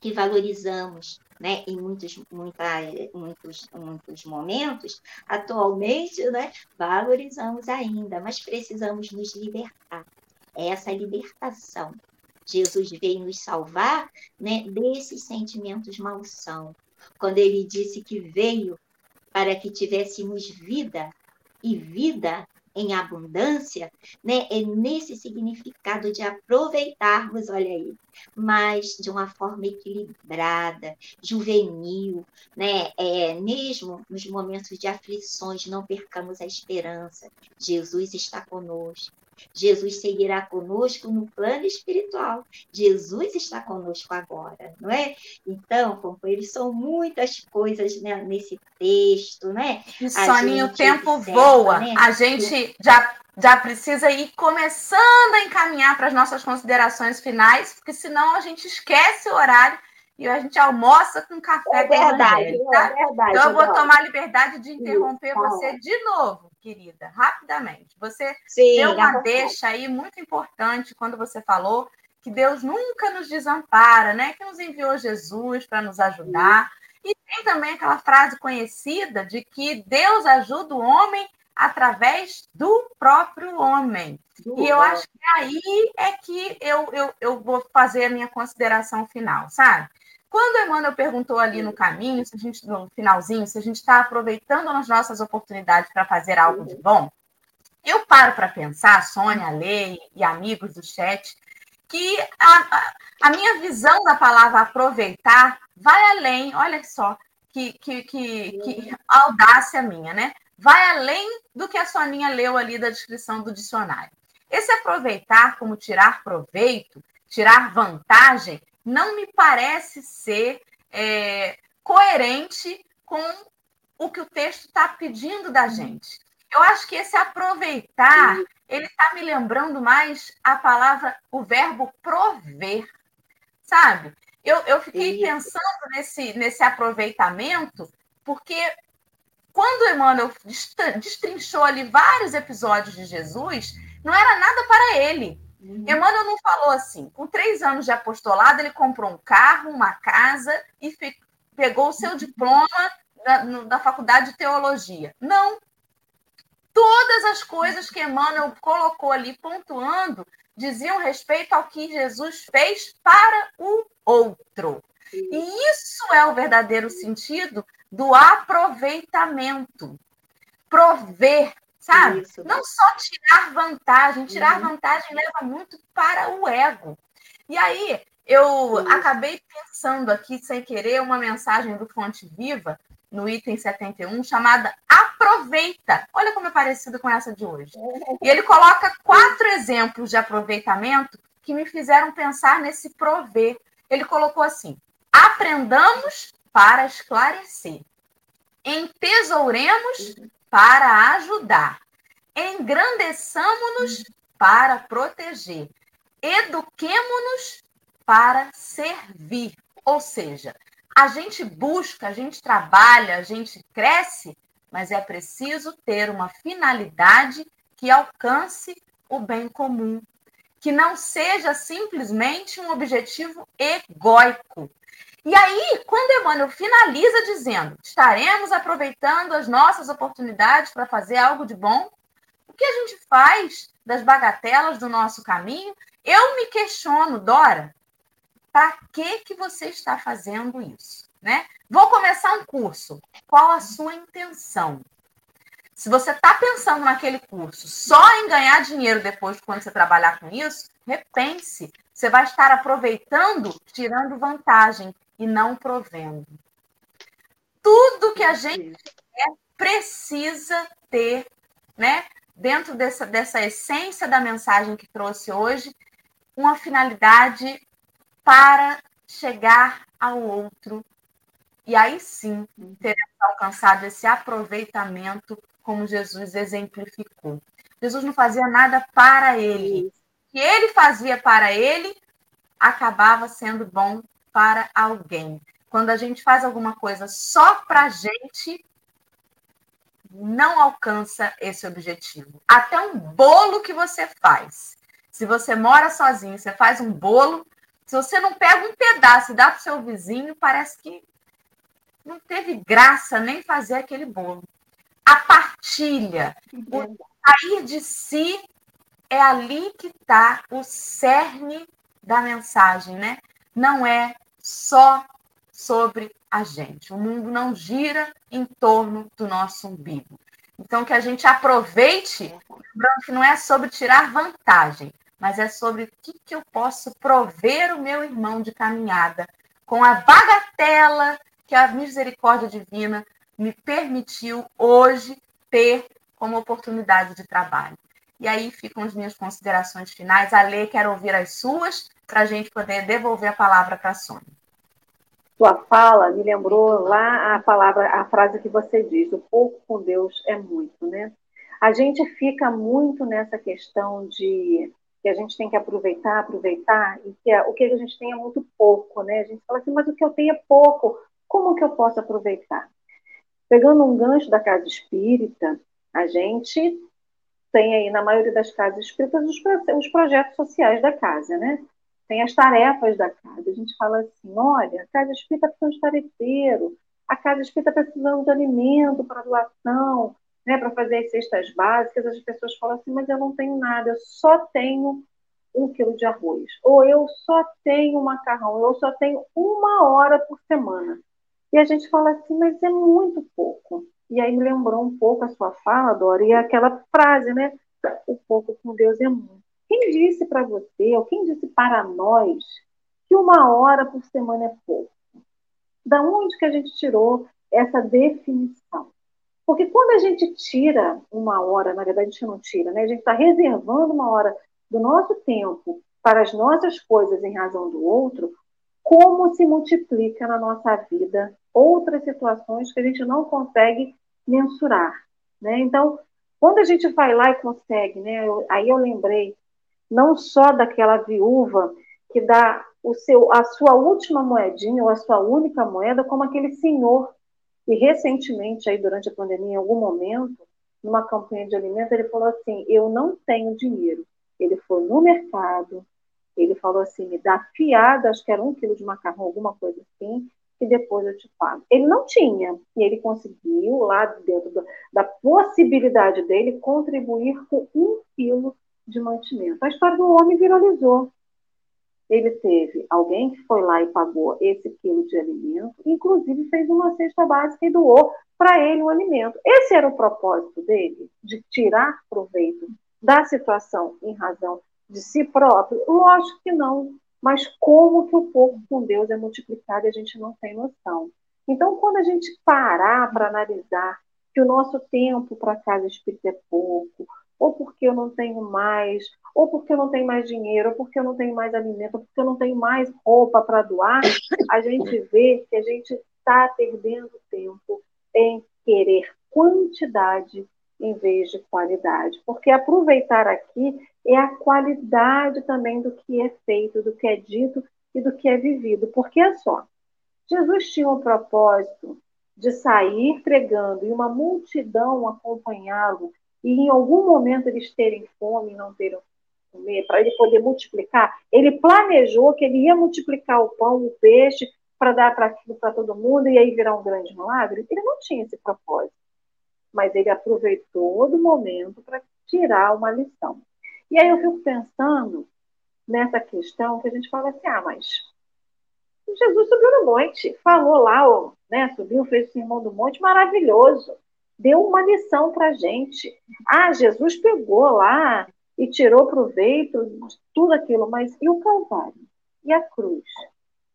que valorizamos né, em muitos, muita, muitos, muitos momentos, atualmente né, valorizamos ainda, mas precisamos nos libertar. É essa libertação. Jesus veio nos salvar né, desses sentimentos malsão. Quando ele disse que veio para que tivéssemos vida e vida em abundância, né, é nesse significado de aproveitarmos, olha aí, mas de uma forma equilibrada, juvenil, né, é, mesmo nos momentos de aflições, não percamos a esperança. Jesus está conosco. Jesus seguirá conosco no plano espiritual. Jesus está conosco agora, não é? Então, companheiros, são muitas coisas né, nesse texto, né? E Soninha, o tempo observa, voa. Né? A gente já já precisa ir começando a encaminhar para as nossas considerações finais, porque senão a gente esquece o horário e a gente almoça com café. É verdade, tá? é verdade. Então eu vou tomar a liberdade de interromper Isso, você de novo, querida, rapidamente. Você Sim, deu uma deixa aí muito importante quando você falou que Deus nunca nos desampara, né? Que nos enviou Jesus para nos ajudar. E tem também aquela frase conhecida de que Deus ajuda o homem através do próprio homem. e eu acho que aí é que eu, eu, eu vou fazer a minha consideração final, sabe? Quando a Emmanuel perguntou ali no caminho, se a gente, no finalzinho, se a gente está aproveitando as nossas oportunidades para fazer algo de bom, eu paro para pensar, Sônia, Lei e amigos do chat, que a, a, a, minha visão da palavra aproveitar vai além, olha só, que, que, que, que audácia minha, né? Vai além do que a Soninha leu ali da descrição do dicionário. Esse aproveitar como tirar proveito, tirar vantagem, não me parece ser é, coerente com o que o texto está pedindo da gente. Eu acho que esse aproveitar, ele está me lembrando mais a palavra, o verbo prover, sabe? Eu, eu fiquei pensando nesse, nesse aproveitamento, porque quando Emmanuel destrinchou ali vários episódios de Jesus, não era nada para ele. Uhum. Emmanuel não falou assim. Com três anos de apostolado, ele comprou um carro, uma casa e pegou o seu uhum. diploma da, no, da faculdade de teologia. Não. Todas as coisas que Emmanuel colocou ali, pontuando, diziam respeito ao que Jesus fez para o outro. E isso é o verdadeiro sentido do aproveitamento. Prover, sabe? Isso. Não só tirar vantagem, tirar uhum. vantagem leva muito para o ego. E aí, eu Isso. acabei pensando aqui, sem querer, uma mensagem do Fonte Viva, no item 71, chamada Aproveita. Olha como é parecida com essa de hoje. E ele coloca quatro exemplos de aproveitamento que me fizeram pensar nesse prover. Ele colocou assim: aprendamos para esclarecer, entesouremos para ajudar. Engrandeçamos-nos para proteger. Eduquemo-nos para servir. Ou seja, a gente busca, a gente trabalha, a gente cresce, mas é preciso ter uma finalidade que alcance o bem comum, que não seja simplesmente um objetivo egóico, e aí, quando Emmanuel finaliza dizendo: estaremos aproveitando as nossas oportunidades para fazer algo de bom, o que a gente faz das bagatelas do nosso caminho? Eu me questiono, Dora, para que, que você está fazendo isso? Né? Vou começar um curso. Qual a sua intenção? Se você está pensando naquele curso só em ganhar dinheiro depois quando você trabalhar com isso, repense. Você vai estar aproveitando, tirando vantagem e não provendo. Tudo que a gente quer precisa ter, né? dentro dessa, dessa essência da mensagem que trouxe hoje, uma finalidade para chegar ao outro. E aí sim teremos alcançado esse aproveitamento, como Jesus exemplificou. Jesus não fazia nada para ele. O que ele fazia para ele acabava sendo bom para alguém. Quando a gente faz alguma coisa só para a gente, não alcança esse objetivo. Até um bolo que você faz. Se você mora sozinho, você faz um bolo, se você não pega um pedaço e dá para o seu vizinho, parece que não teve graça nem fazer aquele bolo. A partilha, o sair de si, é ali que está o cerne da mensagem, né? Não é só sobre a gente. O mundo não gira em torno do nosso umbigo. Então, que a gente aproveite, lembrando que não é sobre tirar vantagem, mas é sobre o que, que eu posso prover o meu irmão de caminhada com a bagatela que a misericórdia divina me permitiu hoje ter como oportunidade de trabalho. E aí ficam as minhas considerações finais. A Lê, quero ouvir as suas, para a gente poder devolver a palavra para a Sônia. Sua fala me lembrou lá a palavra, a frase que você diz: o pouco com Deus é muito, né? A gente fica muito nessa questão de que a gente tem que aproveitar, aproveitar, e que a, o que a gente tem é muito pouco, né? A gente fala assim, mas o que eu tenho é pouco, como que eu posso aproveitar? Pegando um gancho da casa espírita, a gente tem aí, na maioria das casas espíritas, os projetos sociais da casa, né? Tem as tarefas da casa. A gente fala assim: olha, a casa espírita precisa de tarefeiro, a casa espírita precisando de alimento para doação, né, para fazer as cestas básicas. As pessoas falam assim: mas eu não tenho nada, eu só tenho um quilo de arroz, ou eu só tenho macarrão, eu só tenho uma hora por semana. E a gente fala assim: mas é muito pouco. E aí me lembrou um pouco a sua fala, Dora, e aquela frase, né? O pouco com Deus é muito. Quem disse para você, ou quem disse para nós, que uma hora por semana é pouco? Da onde que a gente tirou essa definição? Porque quando a gente tira uma hora, na verdade a gente não tira, né? A gente está reservando uma hora do nosso tempo para as nossas coisas em razão do outro, como se multiplica na nossa vida outras situações que a gente não consegue mensurar, né? Então, quando a gente vai lá e consegue, né? Eu, aí eu lembrei não só daquela viúva que dá o seu, a sua última moedinha ou a sua única moeda, como aquele senhor que recentemente, aí durante a pandemia, em algum momento, numa campanha de alimentos, ele falou assim: Eu não tenho dinheiro. Ele foi no mercado, ele falou assim: Me dá fiada, acho que era um quilo de macarrão, alguma coisa assim, e depois eu te pago. Ele não tinha, e ele conseguiu, lá dentro da possibilidade dele, contribuir com um quilo de mantimento. A história do homem viralizou. Ele teve alguém que foi lá e pagou esse quilo de alimento, inclusive fez uma cesta básica e doou para ele o alimento. Esse era o propósito dele, de tirar proveito da situação em razão de si próprio? Lógico que não. Mas como que o pouco com Deus é multiplicado e a gente não tem noção. Então, quando a gente parar para analisar que o nosso tempo para casa espírita é pouco, ou porque eu não tenho mais, ou porque eu não tenho mais dinheiro, ou porque eu não tenho mais alimento, ou porque eu não tenho mais roupa para doar, a gente vê que a gente está perdendo tempo em querer quantidade em vez de qualidade. Porque aproveitar aqui é a qualidade também do que é feito, do que é dito e do que é vivido. Porque é só, Jesus tinha o propósito de sair pregando e uma multidão acompanhá-lo e em algum momento eles terem fome e não terem comer, para ele poder multiplicar, ele planejou que ele ia multiplicar o pão, o peixe, para dar para todo mundo e aí virar um grande milagre? Ele não tinha esse propósito. Mas ele aproveitou do momento para tirar uma lição. E aí eu fico pensando nessa questão que a gente fala assim: ah, mas Jesus subiu no monte, falou lá, né, subiu, fez o sermão do monte, maravilhoso deu uma lição para a gente. Ah, Jesus pegou lá e tirou proveito de tudo aquilo, mas e o Calvário? E a cruz?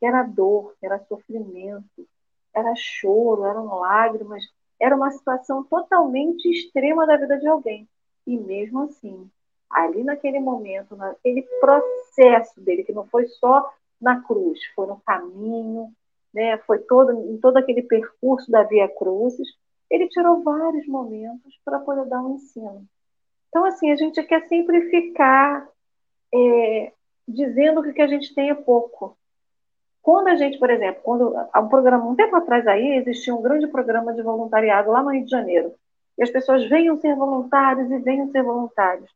Era dor, era sofrimento, era choro, eram lágrimas, era uma situação totalmente extrema da vida de alguém. E mesmo assim, ali naquele momento, naquele processo dele, que não foi só na cruz, foi no caminho, né, foi todo, em todo aquele percurso da Via Cruzes, ele tirou vários momentos para poder dar um ensino. Então, assim, a gente quer sempre ficar é, dizendo que o que a gente tem é pouco. Quando a gente, por exemplo, quando há um programa, um tempo atrás aí, existia um grande programa de voluntariado lá no Rio de Janeiro. E as pessoas venham ser voluntários e venham ser voluntários.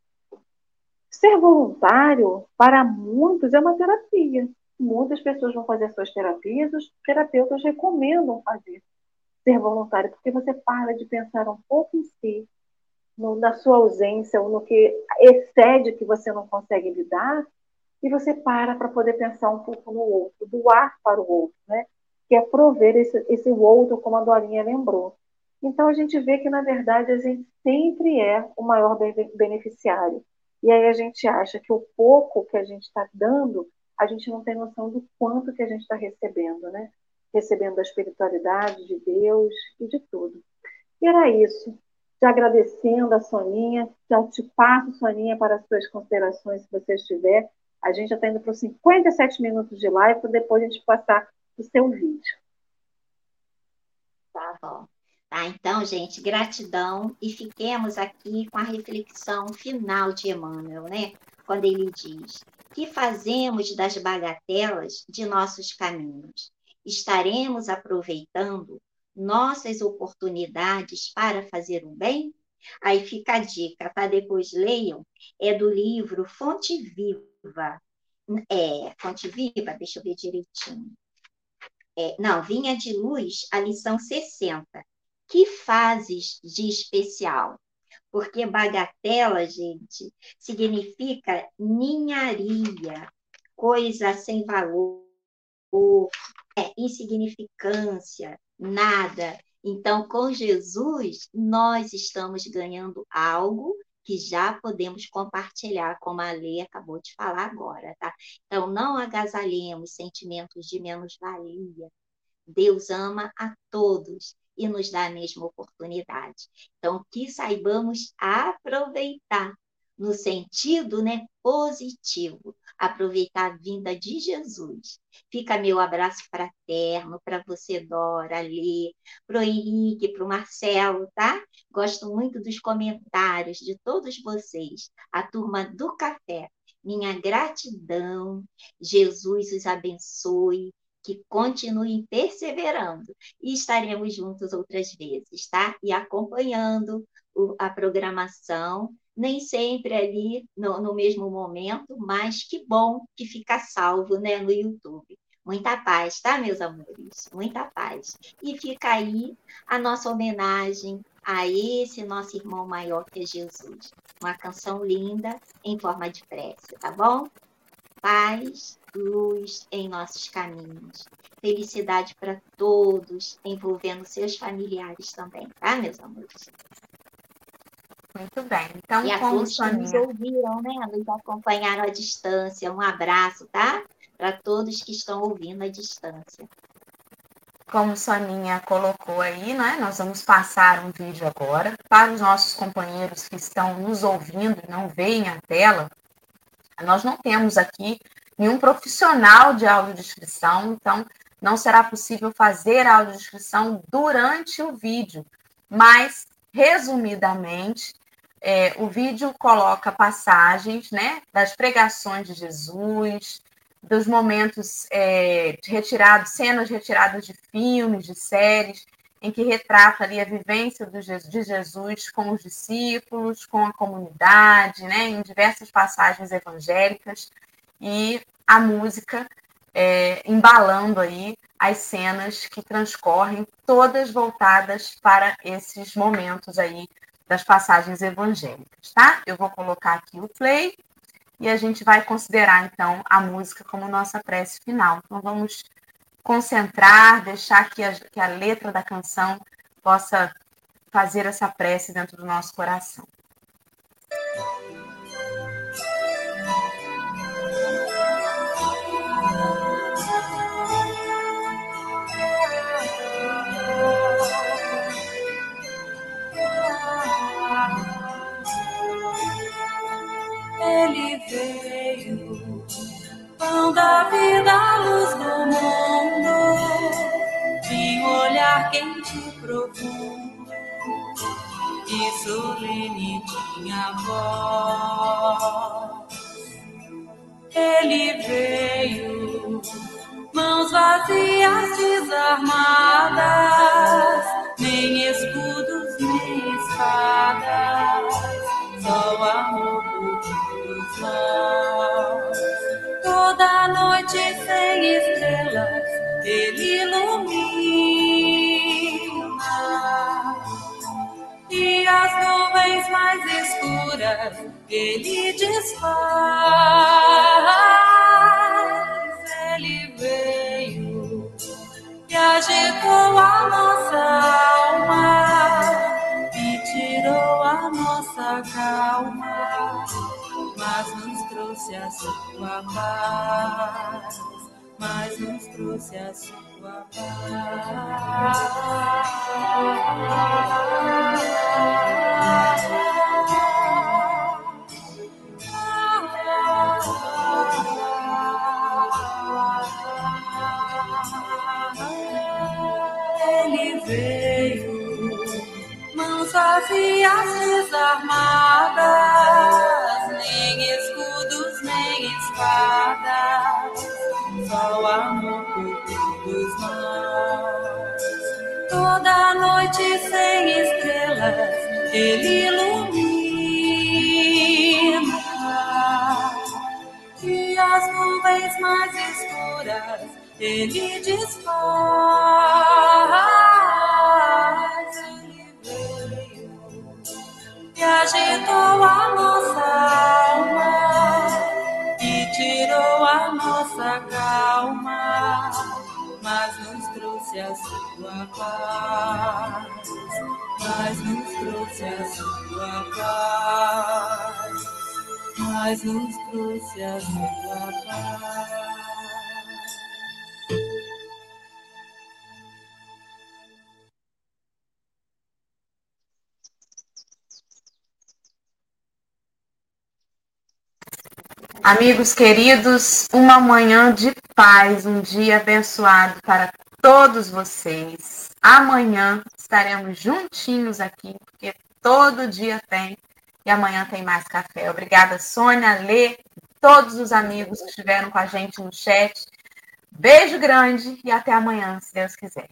Ser voluntário, para muitos, é uma terapia. Muitas pessoas vão fazer suas terapias, os terapeutas recomendam fazer ser voluntário, porque você para de pensar um pouco em si, no, na sua ausência, ou no que excede que você não consegue lidar, e você para para poder pensar um pouco no outro, doar para o outro, né? que é prover esse, esse outro, como a Dorinha lembrou. Então a gente vê que, na verdade, a gente sempre é o maior beneficiário. E aí a gente acha que o pouco que a gente está dando, a gente não tem noção do quanto que a gente está recebendo, né? Recebendo da espiritualidade de Deus e de tudo. E era isso. Te agradecendo a Soninha, já te passo, Soninha, para as suas considerações, se você estiver. A gente já está indo para os 57 minutos de live, para depois a gente passar o seu vídeo. Tá bom. Tá, então, gente, gratidão e fiquemos aqui com a reflexão final de Emmanuel, né? Quando ele diz: que fazemos das bagatelas de nossos caminhos? Estaremos aproveitando nossas oportunidades para fazer o bem? Aí fica a dica, tá? Depois leiam, é do livro Fonte Viva. É, Fonte Viva, deixa eu ver direitinho. É, não, Vinha de Luz, a lição 60. Que fazes de especial? Porque bagatela, gente, significa ninharia, coisa sem valor, é, insignificância, nada. Então, com Jesus, nós estamos ganhando algo que já podemos compartilhar, como a Lê acabou de falar agora, tá? Então, não agasalhemos sentimentos de menos-valia. Deus ama a todos e nos dá a mesma oportunidade. Então, que saibamos aproveitar no sentido né, positivo, aproveitar a vinda de Jesus. Fica meu abraço fraterno para você, Dora, Lê, para o Henrique, para o Marcelo, tá? Gosto muito dos comentários de todos vocês, a turma do café. Minha gratidão, Jesus os abençoe, que continuem perseverando e estaremos juntos outras vezes, tá? E acompanhando a programação nem sempre ali no, no, mesmo momento, mas que bom que fica salvo né, no YouTube. Muita paz, tá, meus amores? Muita paz. E fica aí a nossa homenagem a esse nosso irmão maior que é Jesus. Uma canção linda em forma de prece, tá bom? Paz, luz em nossos caminhos. Felicidade para todos, envolvendo seus familiares também, tá, meus amores? Muito bem. Então, e a todos que nos ouviram, né? Nos acompanharam à distância. Um abraço, tá? Para todos que estão ouvindo à distância. Como Soninha colocou aí, né? Nós vamos passar um vídeo agora para os nossos companheiros que estão nos ouvindo e não veem a tela. Nós não temos aqui nenhum profissional de audiodescrição, então não será possível fazer a audiodescrição durante o vídeo, mas resumidamente é, o vídeo coloca passagens né, das pregações de Jesus, dos momentos é, retirados, cenas retiradas de filmes, de séries, em que retrata ali a vivência do, de Jesus com os discípulos, com a comunidade, né, em diversas passagens evangélicas, e a música é, embalando aí as cenas que transcorrem, todas voltadas para esses momentos aí das passagens evangélicas, tá? Eu vou colocar aqui o play e a gente vai considerar então a música como nossa prece final. Então vamos concentrar, deixar que a, que a letra da canção possa fazer essa prece dentro do nosso coração. Da vida, luz do mundo, um olhar quente e profundo, e solene tinha voz. Ele veio, mãos vazias, desarmadas, nem escudos, nem espadas, só amor por nós. Noite sem estrelas, ele ilumina. E as nuvens mais escuras, ele desfaz. Ele veio e agitou a nossa alma e tirou a nossa calma, mas nos trouxe a sua paz, mas nos trouxe a sua paz. Ele ilumina. E as nuvens mais escuras, ele desfaz. Ele veio e agitou a nossa alma e tirou a nossa calma, mas nos trouxe a sua paz, mas nos trouxe a sua paz, mas nos trouxe a sua paz. Amigos queridos, uma manhã de paz, um dia abençoado para todos vocês. Amanhã estaremos juntinhos aqui, porque todo dia tem e amanhã tem mais café. Obrigada, Sônia, Lê, todos os amigos que estiveram com a gente no chat. Beijo grande e até amanhã, se Deus quiser.